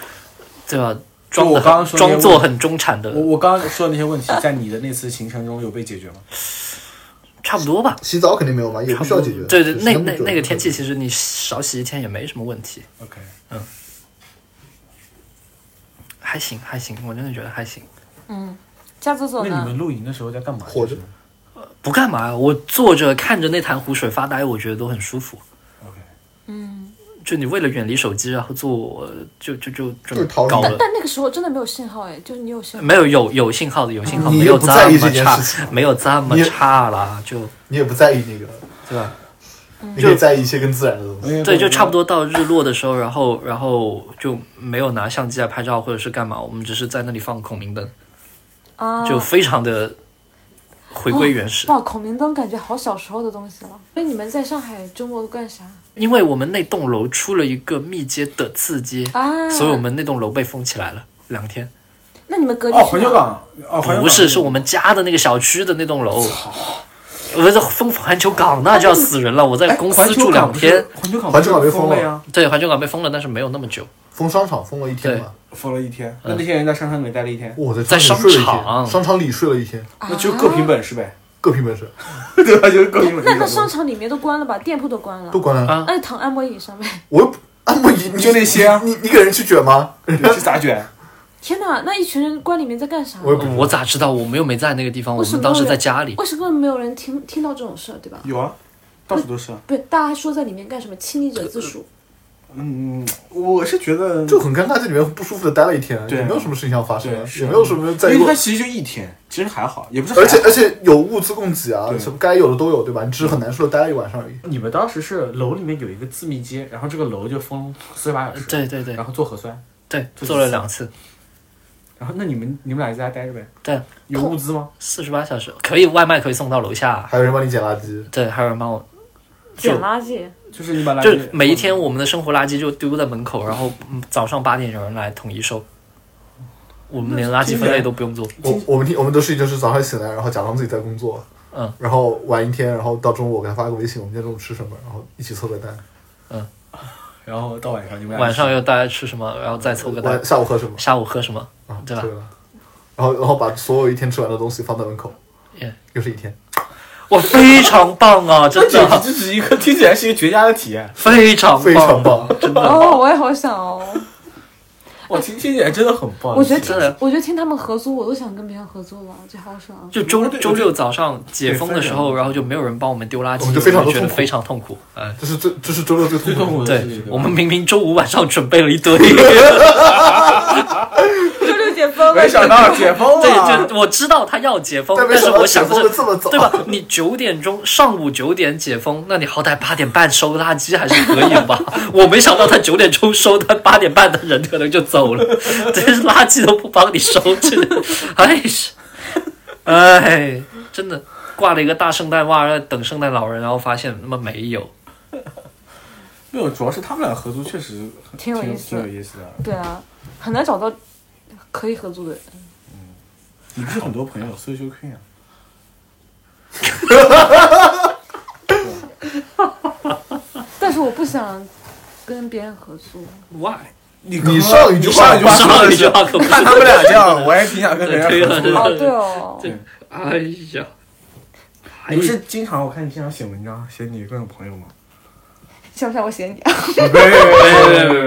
对吧？装我刚刚说装作很中产的我，我刚刚说的那些问题，在你的那次行程中有被解决吗？差不多吧。洗澡肯定没有吧，也不需要解决。对对，那那那个天气，其实你少洗一天也没什么问题，OK，嗯还行还行，我真的觉得还行。嗯，那你们？露营的时候在干嘛？活着就是不干嘛，我坐着看着那潭湖水发呆，我觉得都很舒服。OK，嗯，就你为了远离手机，然后做就就就就就是逃离搞了。但但那个时候真的没有信号哎，就是你有信号。没有有有信号的，有信号，你没有这也不在意么差这件事，情没有这么你也差啦，就你也不在意那个，对吧？你可以在意一些更自然的东西。对，就差不多到日落的时候，然后然后就没有拿相机来拍照或者是干嘛，我们只是在那里放孔明灯，啊，就非常的回归原始。哇，孔明灯感觉好小时候的东西了。所以你们在上海周末都干啥因为我们那栋楼出了一个密接的次街，啊？所以我们那栋楼被封起来了两天。那你们隔离哦，环球港哦，环港不是，是我们家的那个小区的那栋楼。我在封环球港，那就要死人了。我在哎公司住两天，环球港环球港被封了呀，对，环球港被封了，但是没有那么久。封商场封了一天嘛，封了一天。那那些人在商场里待了一天，我在在商场里睡了一商场天，商场里睡了一天，那就各凭本事呗，各凭本事，对吧？就是各凭本事。那那商场里面都关了吧？店铺都关了都。关了。啊那就躺按摩椅上面。我又不按摩椅，你就那些啊你你给人去卷吗？人去咋卷？天哪，那一群人关里面在干啥？我我咋知道？我们又没在那个地方，我们当时在家里。为什么没有人听听到这种事儿，对吧？有啊，到处都是啊。不是，大家说在里面干什么？亲历者自述。嗯，我是觉得就很尴尬，在里面不舒服的待了一天，也没有什么事情要发生也没有什么在过因为它，其实就一天，其实还好，也不是。而且而且有物资供给啊，什么该有的都有，对吧？你只是很难受的待了一晚上而已。你们当时是楼里面有一个自密接，然后这个楼就封四十八小时，对对对然后做核酸，对，做了两次，然后那你们你们俩在家待着呗？对，有物资吗？四十八小时可以外卖可以送到楼下。还有人帮你捡垃圾，对，还有人帮我，捡垃圾，就是你把垃圾就每一天我们的生活垃圾就丢在门口，然后嗯早上八点有人来统一收。我们连垃圾分类都不用做。我我们听我们的事情就是早上醒来，然后假装自己在工作，嗯，然后玩一天，然后到中午我给他发个微信，我们今天中午吃什么，然后一起凑个单。嗯然后到晚上你们俩晚上又大家吃什么，然后再凑个单。下午喝什么？下午喝什么？啊，对吧然后然后把所有一天吃完的东西放在门口，耶又是一天。哇，非常棒啊！真这的这只是一个听起来是一个绝佳的体验，非常非常棒，真的。哦，我也好想哦。我，听听起来真的很棒。我觉得听真的，我觉得听他们合租，我都想跟别人合租了，就好爽啊。就周周六早上解封的时候，然后就没有人帮我们丢垃圾，我们就非常觉得非常痛苦。哎，这是这这是周六最最痛痛苦的。对我们明明周五晚上准备了一堆，解封了，没想到解封了，对，就我知道他要解封，但是我想的是，这么早，对吧？你九点钟上午九点解封，那你好歹八点半收垃圾还是可以吧？我没想到他九点钟收，他八点半的人可能就走了，这是垃圾都不帮你收，真的，哎是，哎，真的挂了一个大圣诞袜在等圣诞老人，然后发现他妈没有。没有，主要是他们俩合租确实挺挺有意思挺有意思的。对啊，很难找到可以合租的人。你不是很多朋友所以说可以啊。但是我不想跟别人合租 why 你你上一句话就上一句话看他们俩这样我也挺想跟人合租的对哦对哎呀。你不是经常我看你经常写文章写你各种朋友吗？像不像我写你。啊别别别别别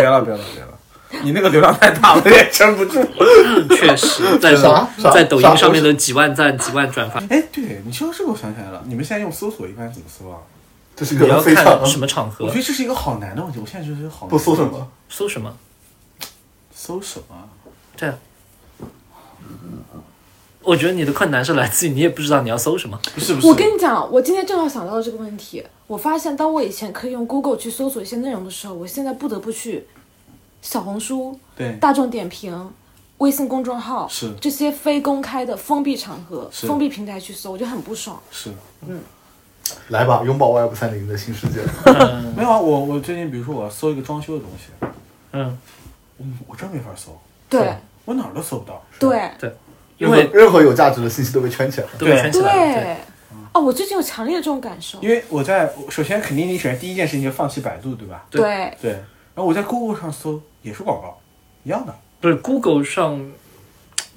别了别了别了你那个流量太大了，我也撑不住。确实，在在抖音上面的几万赞、几万转发，哎，对你说到这个，我想起来了，你们现在用搜索一般怎么搜啊？这是你要个非常看什么场合我觉，得这是一个好难的问题，我现在觉得是一个好难不搜什么？搜什么？搜什么？这样。我觉得你的困难是来自于你也不知道你要搜什么。不是不是，我跟你讲，我今天正好想到了这个问题。我发现，当我以前可以用 Google 去搜索一些内容的时候，我现在不得不去小红书、对，大众点评、微信公众号是这些非公开的封闭场合、封闭平台去搜，我就很不爽。是。嗯来吧，拥抱 Web 三零的新世界。没有啊，我我最近比如说我要搜一个装修的东西，嗯，我我真没法搜，对我哪儿都搜不到。对对因为任何有价值的信息都被圈起来了。都被圈起来了。对，哦，我最近有强烈的这种感受。因为我在首先肯定你选第一件事情就放弃百度，对吧？对对，对。然后我在 Google 上搜也是广告，一样的。不是 Google 上，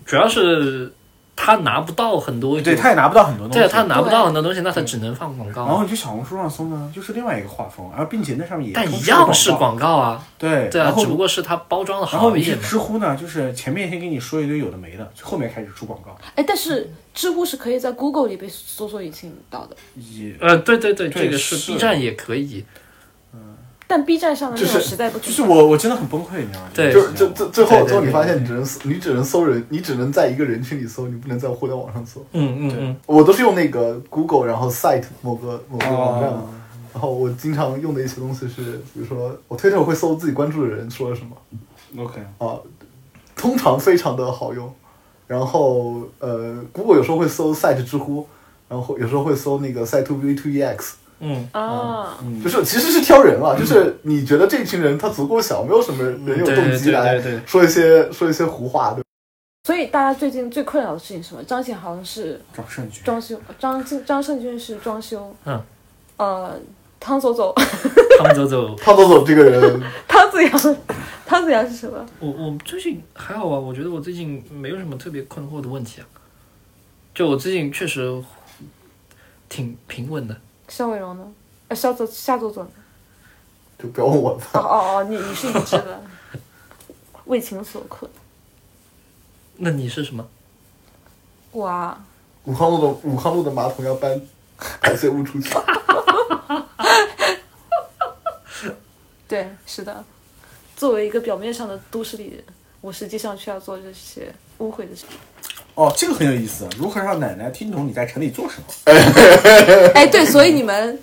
主要是他拿不到很多，对，他也拿不到很多东西。对他拿不到对很多东西，那他只能放广告。然后你去小红书上搜呢，就是另外一个画风，而并且那上面也但一样是广告。啊，对，对啊然，后只不过是它包装的然后你去好一点嘛。知乎呢，就是前面先给你说一堆有的没的，后面开始出广告，哎，但是知乎是可以在 Google 里被搜索引擎到的，也呃，对对对，对这个是是 B 站也可以。但 B 站上的内容就是实在不就是我我真的很崩溃，你知道吗？对就就最最后最后你发现你只能搜你只能搜人，你只能在一个人群里搜，你不能在互联网上搜。嗯嗯嗯，我都是用那个 Google，然后 Site 某个某个网站嘛。哦然后我经常用的一些东西是，比如说我推特会搜自己关注的人说了什么 OK，啊，通常非常的好用。然后呃，Google 有时候会搜 Site 知乎，然后有时候会搜那个 Site to V to EX，嗯，啊，嗯，就是其实是挑人了，就是你觉得这群人他足够小，没有什么人有动机来说一些说一些胡话，对？所以大家最近最困扰的事情是什么？张显豪是张胜军，装修，张张胜军是装修，嗯，呃，汤走走，汤走走，汤走走 这个人，汤子阳，汤子阳是什么？我我最近还好啊，我觉得我最近没有什么特别困惑的问题啊。就我最近确实挺平稳的。肖伟荣呢？呃，肖走夏走走呢？就不要问我了哦。哦哦，你你是已知的，为情所困。那你是什么？哇，武康路的武康路的马桶要搬排泄物出去，对，是的。作为一个表面上的都市丽人，我实际上却要做这些污秽的事情。哦，这个很有意思，如何让奶奶听懂你在城里做什么？哎，对，所以你们，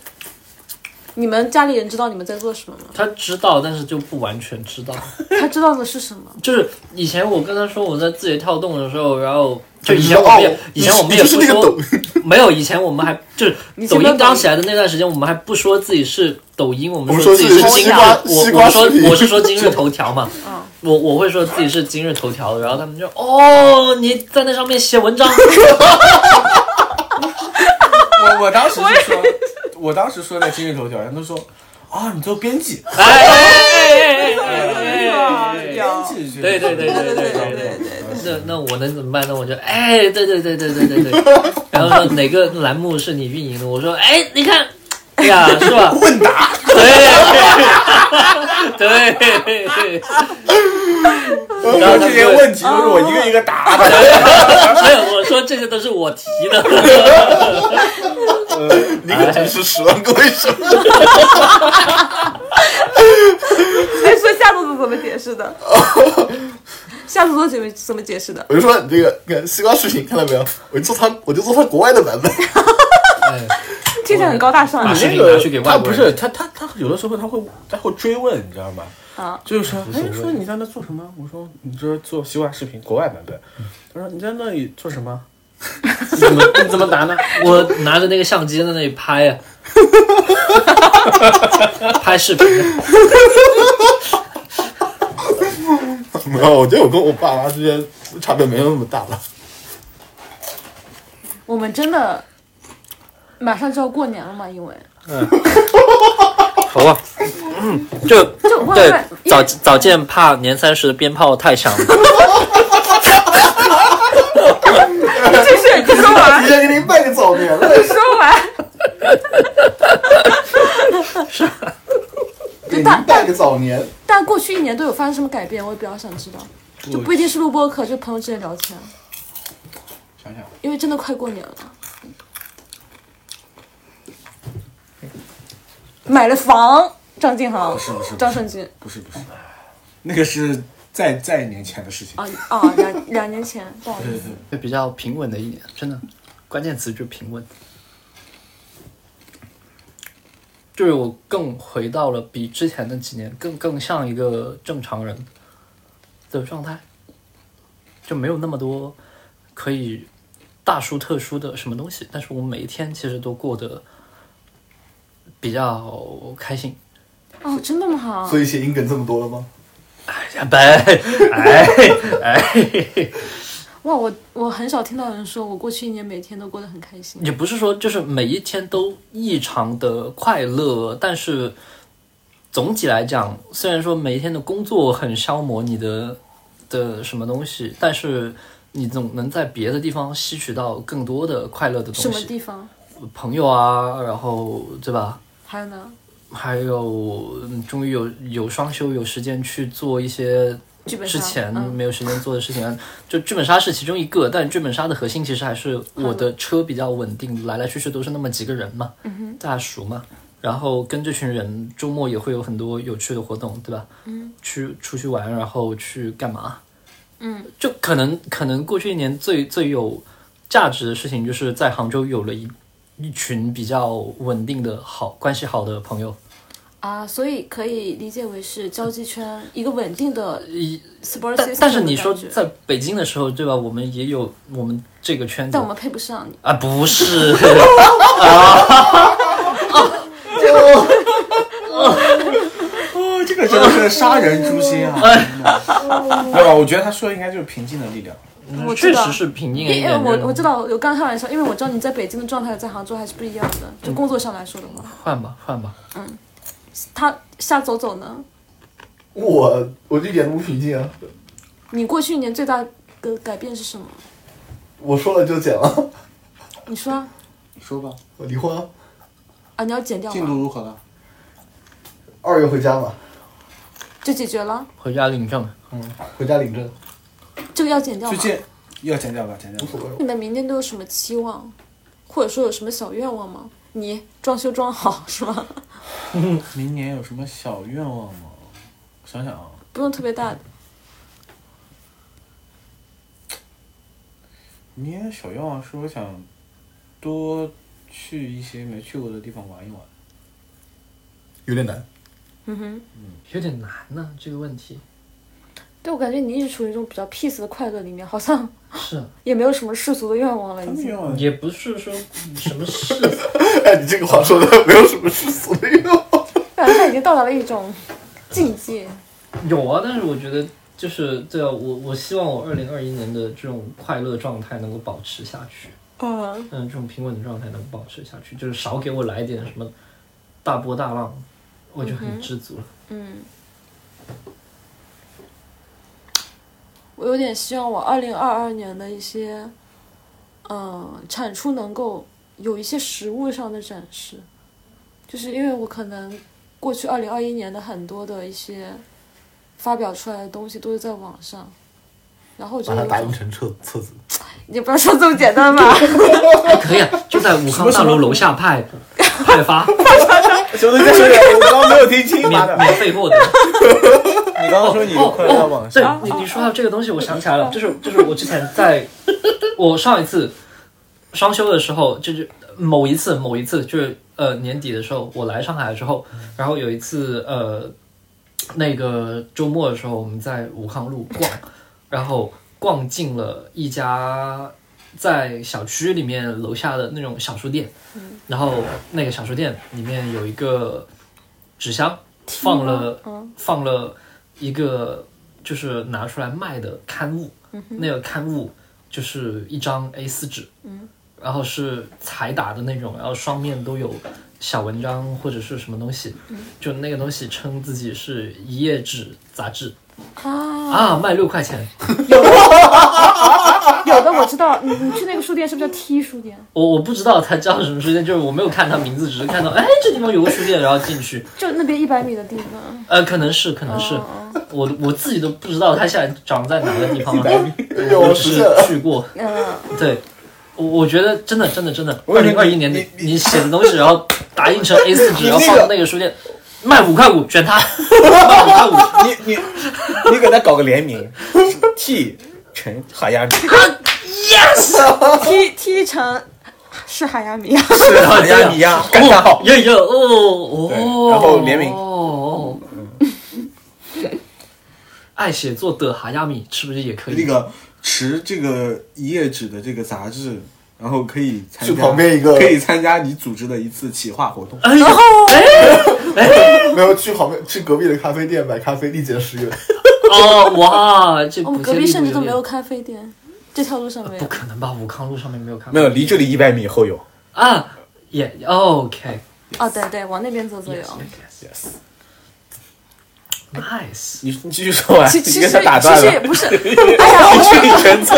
你们家里人知道你们在做什么吗？他知道，但是就不完全知道。他知道的是什么？就是以前我跟他说我在字节跳动的时候，然后就以前我们也哦以前我们也不说就是那个抖，没有，以前我们还就是抖音音刚起来的那段时间，我们还不说自己是抖音，我们说自己是今日，我我说我是说今日头条嘛，嗯我我会说自己是今日头条的，然后他们就哦你在那上面写文章，我我当时是说，我当时说在今日头条，人都说啊，你做编辑，哎哎哎哎哎编辑对，对对对对对对对那那我能怎么办呢？我就哎，对对对对对对对，然后说哪个栏目是你运营的？我说哎，你看，哎呀，是吧？问答，对对 对，然后这些问题都是我一个一个答的。没有，我说这些都是我提的。你可真是十万个为什么。哎，说夏走走怎么解释的？夏走走怎么怎么解释的？我就说你这个，你看西瓜视频看到没有？我就做他，我就做他国外的版本。哎，听起来很高大上。把视你频拿去给外他不是他他他有的时候他会他会追问，你知道吗？啊，就是说，哎，说你在那做什么？我说你这做西瓜视频国外版本。他说你在那里做什么？你怎么你怎么答呢？我拿着那个相机在那里拍啊，拍视频。没有，我觉得我跟我爸妈之间差别没有那么大了。我们真的马上就要过年了嘛，因为嗯 好吧，嗯，就对就不然因早早见怕年三十的鞭炮太响了。继续，你说完，提前给您拜个早年了，说完。给您拜个早年。但过去一年都有发生什么改变，我也比较想知道。就不一定是录播课，就朋友之间聊天，想想，因为真的快过年了。买了房，张敬豪，是不是？张胜军不是不是，那个是在在年前的事情。啊啊，两两年前，不好意思，对对对，会比较平稳的一年，真的，关键词就是平稳。就是我更回到了比之前的几年更更像一个正常人的状态，就没有那么多可以大书特书的什么东西，但是我每一天其实都过得比较开心。哦，真的吗？所以谐音梗这么多了吗？哎呀，呗，哎哎，哇，我我很少听到人说我过去一年每天都过得很开心。也不是说就是每一天都异常的快乐，但是总体来讲，虽然说每一天的工作很消磨你的的什么东西，但是你总能在别的地方吸取到更多的快乐的东西什么，地方？朋友啊，然后对吧？还有呢？还有，嗯终于有有双休，有时间去做一些剧本杀之前嗯没有时间做的事情。就剧本杀是其中一个，但剧本杀的核心其实还是我的车比较稳定，来来去去都是那么几个人嘛，大家熟嘛。然后跟这群人周末也会有很多有趣的活动，对吧？嗯，去出去玩，然后去干嘛？嗯，就可能可能过去一年最最有价值的事情，就是在杭州有了一一群比较稳定的好关系好的朋友。啊，所以可以理解为是交际圈一个稳定的但但是你说在北京的时候，对吧？我们也有我们这个圈子但我们配不上你。啊，不是 哦，这个真的是杀人诛心啊！没有吧？我觉得他说的应该就是平静的力量。我确实是平静一因为点。我我知道，我刚开玩笑，因为我知道你在北京的状态在杭州还是不一样的。就嗯工作上来说的话，换吧换吧，他瞎走走呢。我我一点都不平静啊！你过去一年最大的改变是什么？我说了就剪了，你说啊，说吧，我离婚啊，啊你要剪掉进度？如何了？二月回家嘛，就解决了，回家领证。嗯回家领证，这个要剪掉吗？最近要剪掉吧，剪掉。无所谓。你们明年都有什么期望，或者说有什么小愿望吗？你装修装好是吗？明年有什么小愿望吗？想想啊，不用特别大的。明年小愿望是我想多去一些没去过的地方玩一玩。有点难。嗯哼，有点难呢，这个问题对我感觉你一直处于一种比较 peace 的快乐里面，好像是也没有什么世俗的愿望了，已经。也不是说什么世俗，哎，你这个话说的没有什么世俗的愿望。感觉他已经到达了一种境界。有啊，但是我觉得就是对啊，我我希望我二零二一年的这种快乐状态能够保持下去。嗯，嗯，这种平稳的状态能保持下去，就是少给我来点什么大波大浪，我就很知足了。嗯，我有点希望我二零二二年的一些，嗯，产出能够有一些实物上的展示，就是因为我可能过去二零二一年的很多的一些发表出来的东西都是在网上，然后我觉把它打印成册册子，你不要说这么简单吧，还 可以啊，就在武康大楼楼下派 派发，什么东西再说一遍？我刚刚没有听清！免免费获得。你刚刚说你的快乐在网对上，你你说到这个东西，我想起来了，就是就是我之前在，我上一次双休的时候，就是某一次某一次就是呃年底的时候，我来上海之后，然后有一次呃那个周末的时候，我们在武康路逛，然后逛进了一家在小区里面楼下的那种小书店，然后那个小书店里面有一个纸箱，放了嗯。放了一个就是拿出来卖的刊物，那个刊物就是一张 A 4纸，然后是彩打的那种，然后双面都有小文章或者是什么东西，就那个东西称自己是一页纸杂志。啊，啊，卖六块钱，有的我知道，你你去那个书店是不是叫 T 书店？我我不知道它叫什么书店，就是我没有看它名字，只是看到哎这地方有个书店，然后进去，就那边一百米的地方。呃，可能是可能是。哦我我自己都不知道它现在长在哪个地方了，我只是。去过。嗯，对，我我觉得真的真的真的，二零二一年你你你写的东西，然后打印成 A 四纸，然后放到那个书店，卖五块五，选它，卖五块五。你你你给他搞个联名，T 陈哈亚米，T T 成是海亚米亚。是海亚米亚感叹号。耶耶哦哦，然后联名哦。爱写作的哈亚米是不是也可以？那个持这个一页纸的这个杂志，然后可以参去加旁边一个可以参加你组织的一次企划活动。然后哎呦，没有去旁边去隔壁的咖啡店买咖啡，立减十元。哦 哇，这我们隔壁甚至都没有咖啡店，这条路上没不。可能吧？武康路上面没有咖啡没有，离这里一百米后有。啊，也 OK 哦，对对，往那边走走有。Yes，nice。你你继续说完，其其实你给他打其断了。实也不是，哎呀，我全册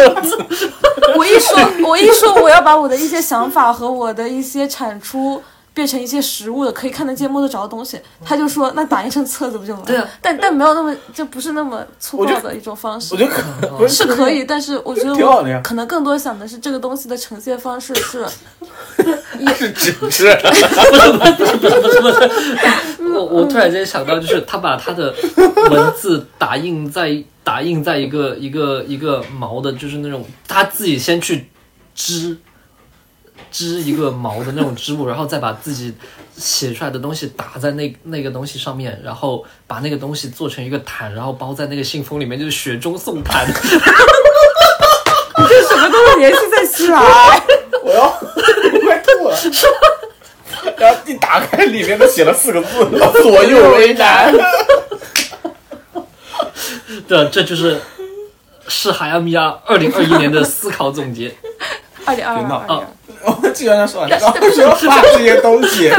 我一说，我一说我要把我的一些想法和我的一些产出变成一些实物的可以看得见摸得着的东西，他就说那打印成册子不就完了？对啊，但但没有那么就不是那么粗暴的一种方式我。觉得是可以，但是我觉得可能更多想的是这个东西的呈现方式是，是纸质。我我突然间想到，就是他把他的文字打印在打印在一个一个一个毛的，就是那种他自己先去织织一个毛的那种织物，然后再把自己写出来的东西打在那那个东西上面，然后把那个东西做成一个毯，然后包在那个信封里面，就是雪中送炭。你这什么都西联系在起来。我要 我快吐了。然后一打开，里面都写了四个字：左右为难。对，这就是是海亚米亚二零二一年的思考总结。二零二二，我既然说完，然后说把这些东西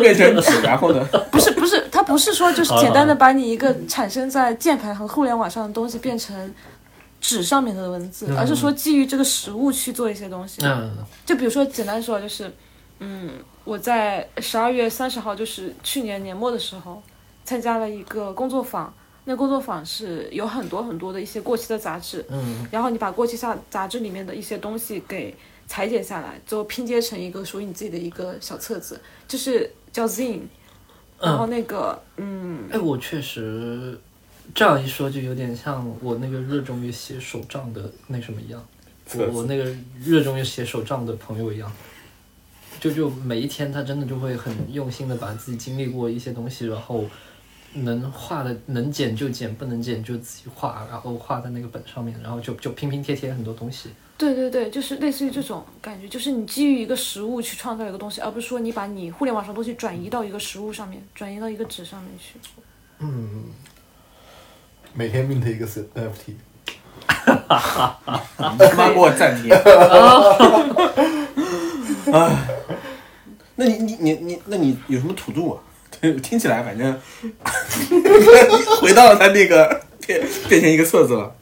变成纸，然后呢？不是不是，它不是说就是简单的把你一个产生在键盘和互联网上的东西变成纸上面的文字，而是说基于这个实物去做一些东西。嗯就比如说简单说，就是嗯，我在十二月三十号，就是去年年末的时候，参加了一个工作坊。那工作坊是有很多很多的一些过期的杂志，嗯然后你把过期下杂志里面的一些东西给裁剪下来，最后拼接成一个属于你自己的一个小册子，就是叫 zine。然后那个，嗯，哎，我确实这样一说，就有点像我那个热衷于写手账的那什么一样，我我那个热衷于写手账的朋友一样，就就每一天他真的就会很用心的把自己经历过一些东西，然后能画的能剪就剪，不能剪就自己画，然后画在那个本上面，然后就就拼拼贴贴很多东西。对对对，就是类似于这种感觉，就是你基于一个实物去创造一个东西，而不是说你把你互联网上的东西转移到一个实物上面，转移到一个纸上面去。嗯，每天 mint 一个 NFT，你他妈给我暂停！哎，那你你你你，那你有什么土著啊？对，听起来反正 回到了他那个变变成一个册子了。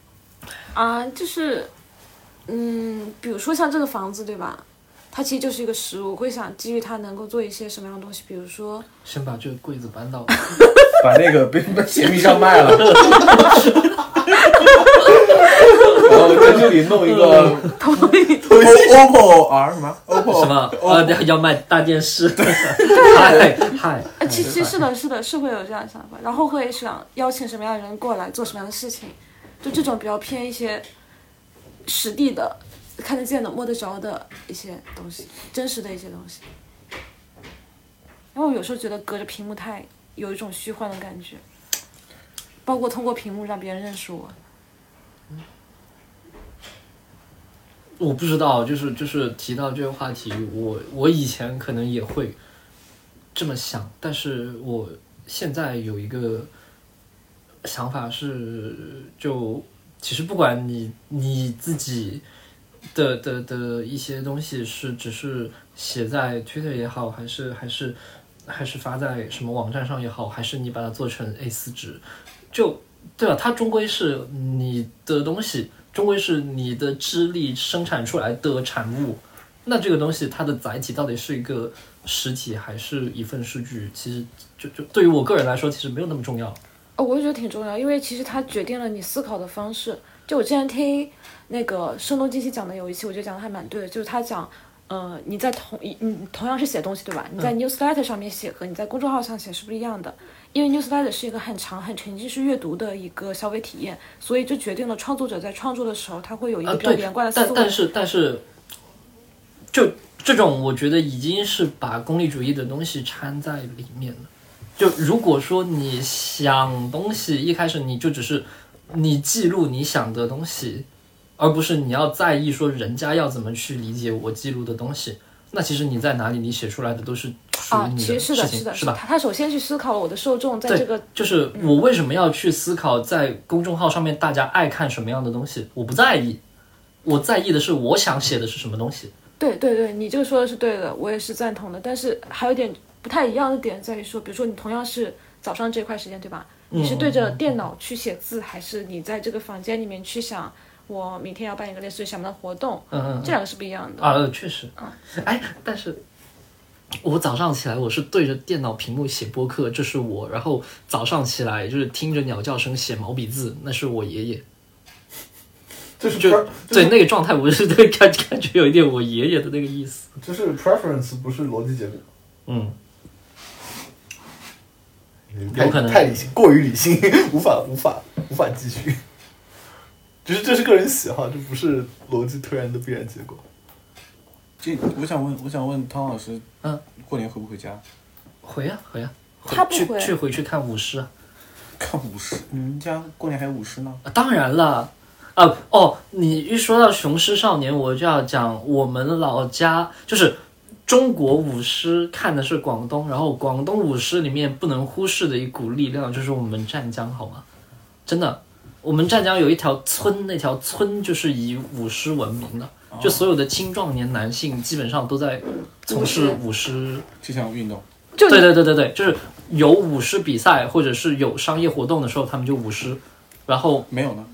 啊，就是，嗯，比如说像这个房子，对吧？它其实就是一个实物，我会想基于它能够做一些什么样的东西，比如说，先把这个柜子搬到。把那个被被闲鱼上卖了，然后在这里弄一个 OPPO R 什么 OPPO 什么？呃，要卖大电视。嗨嗨，呃，其其实是的，是的，是会有这样的想法，然后会想邀请什么样的人过来做什么样的事情，就这种比较偏一些实地的、看得见的、摸得着的一些东西，真实的一些东西。然后我有时候觉得隔着屏幕太有一种虚幻的感觉，包括通过屏幕让别人认识我。我不知道，就是就是提到这个话题，我我以前可能也会这么想，但是我现在有一个想法是，就其实不管你你自己的的的一些东西是只是写在 Twitter 也好，还是还是还是发在什么网站上也好，还是你把它做成 A 4纸，就对吧？它终归是你的东西。终归是你的智力生产出来的产物，那这个东西它的载体到底是一个实体还是一份数据？其实就就对于我个人来说，其实没有那么重要。哦，我也觉得挺重要，因为其实它决定了你思考的方式。就我之前听那个声东击西讲的有一期，我觉得讲的还蛮对的，就是他讲，呃，你在同一你同样是写东西对吧？你在 newsletter 上面写和你在公众号上写是不一样的，因为 newsletter 是一个很长、很沉浸式阅读的一个消费体验，所以就决定了创作者在创作的时候，他会有一啊，个比较连贯的，思路。但但是但是，就这种我觉得已经是把功利主义的东西掺在里面了。就如果说你想东西，一开始你就只是你记录你想的东西，而不是你要在意说人家要怎么去理解我记录的东西。那其实你在哪里，你写出来的都是属于，你啊其实是的，事情，是的，是吧？他他首先去思考了我的受众在这个就是我为什么要去思考在公众号上面大家爱看什么样的东西？我不在意，我在意的是我想写的是什么东西。对对对，你这个说的是对的，我也是赞同的。但是还有一点不太一样的点在于说，比如说你同样是早上这块时间，对吧？你是对着电脑去写字，还是你在这个房间里面去想我明天要办一个类似于什么样的活动？嗯嗯这两个是不一样的。啊，呃确实。嗯哎，但是我早上起来我是对着电脑屏幕写播客，这是我；然后早上起来就是听着鸟叫声写毛笔字，那是我爷爷。就是就对那个状态，我是对 感感觉有一点我爷爷的那个意思。就是 preference 不是逻辑结果，嗯，太有可能太理性，过于理性，无法无法无法继续。只是这是个人喜好，这不是逻辑推然的必然结果。这我想问，我想问汤老师，嗯，过年回不回家？回呀、回呀、他不回去去回去看舞狮啊。看舞狮，你们家过年还有舞狮呢？啊当然了，啊哦，你一说到雄狮少年，我就要讲我们老家就是中国舞狮看的是广东，然后广东舞狮里面不能忽视的一股力量就是我们湛江，好吗？真的，我们湛江有一条村，那条村就是以舞狮闻名的，就所有的青壮年男性基本上都在从事舞狮。这项运动，就对对对对对，就是有舞狮比赛或者是有商业活动的时候，他们就舞狮，然后没有呢？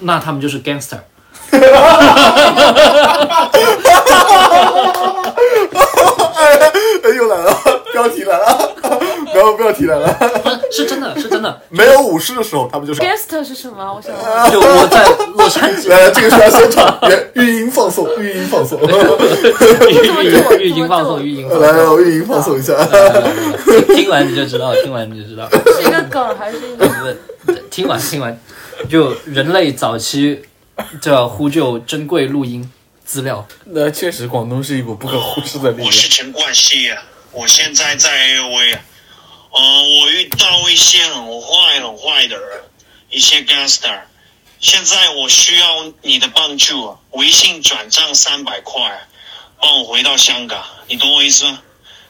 那他们就是 gangster。哎，又来了，标题来了，然后标题来了。不是，是真的，是真的。没有武士的时候，他们就是。gangster 是什么？我想问。就我在洛杉矶，来，这个需要现场原语音放送，语音放送。语这么做语音放送，语音放来，送。我语音放送一下。听完你就知道，听完你就知道。是一个梗还是一个？不，听完听完，就人类早期的呼救珍贵录音资料。那确实，广东是一股不可忽视的力量我是陈冠希啊，我现在在 LV 啊，呃，我遇到一些很坏很坏的人，一些 gangster，现在我需要你的帮助啊，微信转账三百块啊，帮我回到香港，你懂我意思吗？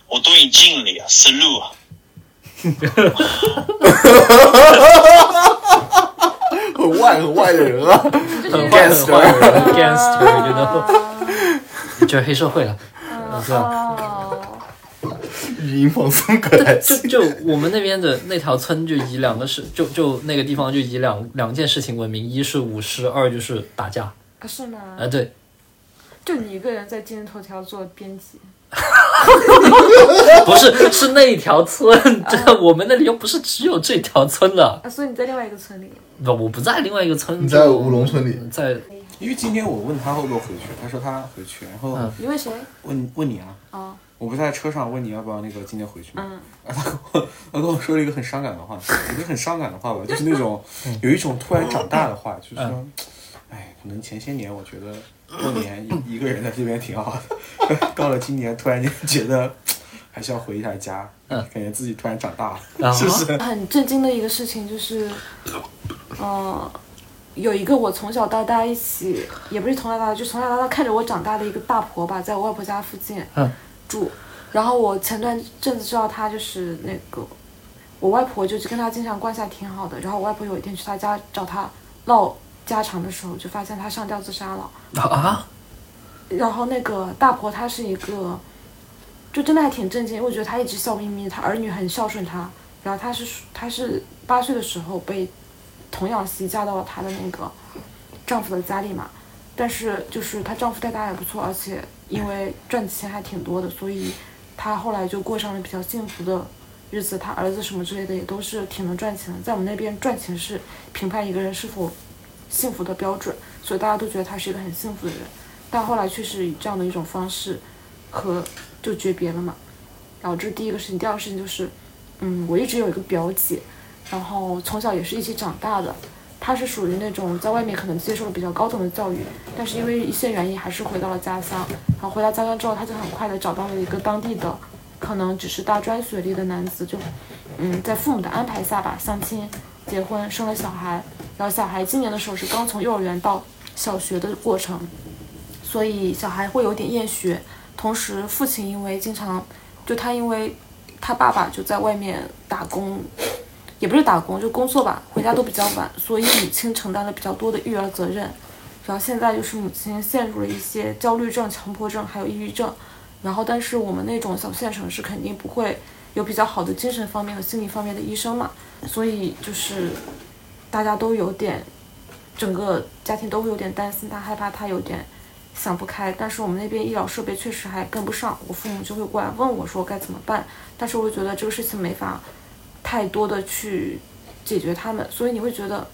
我对你敬礼啊，salute 啊。很坏很坏的人啊，很坏很坏的人，gangster，you know，就是 黑社会了，是吧？哦，语音放松就。就我们那边的那条村，就以两个事，就就那个地方就以两两件事情闻名，一是舞狮，二就是打架。啊是吗？啊，对，就你一个人在今日头条做编辑，不是是那一条村，这我们那里又不是只有这条村了。啊，所以你在另外一个村里。不，我不在另外一个村，你在乌龙村里，在因为今天我问他会不会回去，他说他回去，然后嗯你问谁？问问你啊，哦，我不在车上问你要不要那个今天回去吗？嗯，啊，他跟我他跟我说了一个很伤感的话，也不是很伤感的话吧，就是那种有一种突然长大的话，就 是说，哎，可能前些年我觉得过年一一个人在这边挺好的，到了今年突然间觉得还是要回一下家，嗯感觉自己突然长大了，啊是不是？很震惊的一个事情就是，嗯、有一个我从小到大一起，也不是从小到大，就从小到大看着我长大的一个大婆吧，在我外婆家附近嗯住。然后我前段阵子知道她就是那个，我外婆就是跟她经常关系还挺好的。然后我外婆有一天去她家找她唠家常的时候，就发现她上吊自杀了。啊，然后那个大婆她是一个，就真的还挺震惊，因为我觉得她一直笑眯眯，她儿女很孝顺她。然后她是她是八岁的时候被童养媳嫁到了她的那个丈夫的家里嘛，但是就是她丈夫对她还不错，而且因为赚钱还挺多的，所以她后来就过上了比较幸福的日子。她儿子什么之类的也都是挺能赚钱的，在我们那边赚钱是评判一个人是否幸福的标准，所以大家都觉得她是一个很幸福的人。但后来却是以这样的一种方式和就诀别了嘛。然后这是第一个事情，第二个事情就是，嗯，我一直有一个表姐，然后从小也是一起长大的，她是属于那种在外面可能接受了比较高等的教育，但是因为一些原因还是回到了家乡。然后回到家乡之后，她就很快的找到了一个当地的，可能只是大专学历的男子，就嗯在父母的安排下吧，相亲、结婚、生了小孩。然后小孩今年的时候是刚从幼儿园到小学的过程，所以小孩会有点厌学。同时，父亲因为经常就他因为他爸爸就在外面打工，也不是打工，就工作吧，回家都比较晚，所以母亲承担了比较多的育儿责任。然后现在就是母亲陷入了一些焦虑症、强迫症，还有抑郁症。然后，但是我们那种小县城是肯定不会有比较好的精神方面和心理方面的医生嘛，所以就是大家都有点，整个家庭都会有点担心他，害怕他有点想不开。但是我们那边医疗设备确实还跟不上，我父母就会过来问我说该怎么办。但是我觉得这个事情没法太多的去解决他们，所以你会觉得，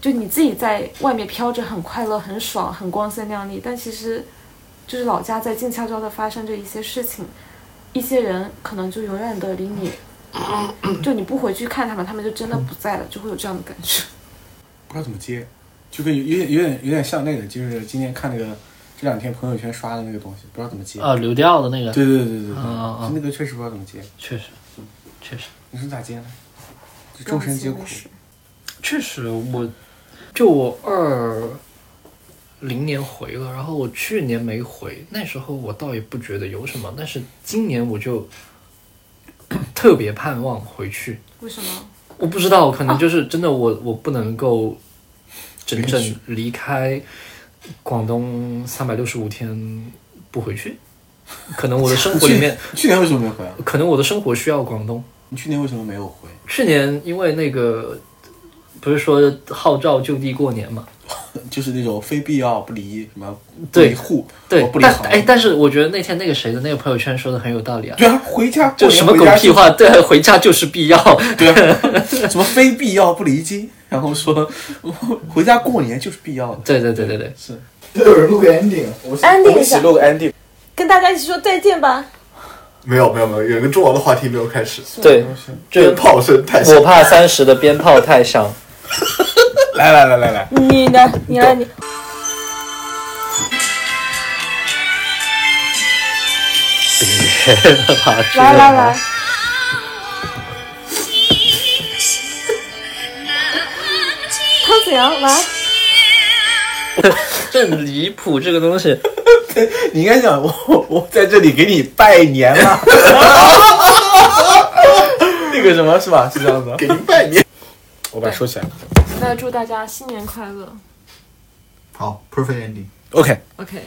就你自己在外面飘着很快乐、很爽、很光鲜亮丽，但其实就是老家在静悄悄的发生着一些事情，一些人可能就永远的离你，就你不回去看他们，他们就真的不在了，就会有这样的感觉。不知道怎么接，就跟有有点有点有点像那个，就是今天看那个这两天朋友圈刷的那个东西，不知道怎么接。啊，流调的那个，对对对对对，啊嗯嗯就那个确实不知道怎么接。确实，确实，你说咋接呢？就众生皆苦。确实，我就我二零年回了，然后我去年没回，那时候我倒也不觉得有什么，但是今年我就 特别盼望回去。为什么？我不知道，可能就是真的我，我不能够真正离开广东三百六十五天不回去。可能我的生活里面，去年为什么没回啊？可能我的生活需要广东。你去年为什么没有回？去年因为那个不是说号召就地过年嘛？就是那种非必要不离什么不对离户，对哦，不离哎，但是我觉得那天那个谁的那个朋友圈说的很有道理啊，对啊，回家就什么狗屁话，对啊，回家就是必要。对啊，什么非必要不离京，然后说回家过年就是必要的。对对对对对，是有人录个 ending，我 ending 一下录个 ending。跟大家一起说再见吧。没有没有没有，有一个重要的话题没有开始，对，鞭炮声太响我。怕三十的鞭炮太响。来来来来来，你呢？你来，你别 了吧，来来来，汤子阳来。真离谱这个东西。你应该想我我在这里给你拜年了。那个什么是吧？是这样子。给您拜年。我把它收起来了。那祝大家新年快乐。好，perfect ending。OK。OK。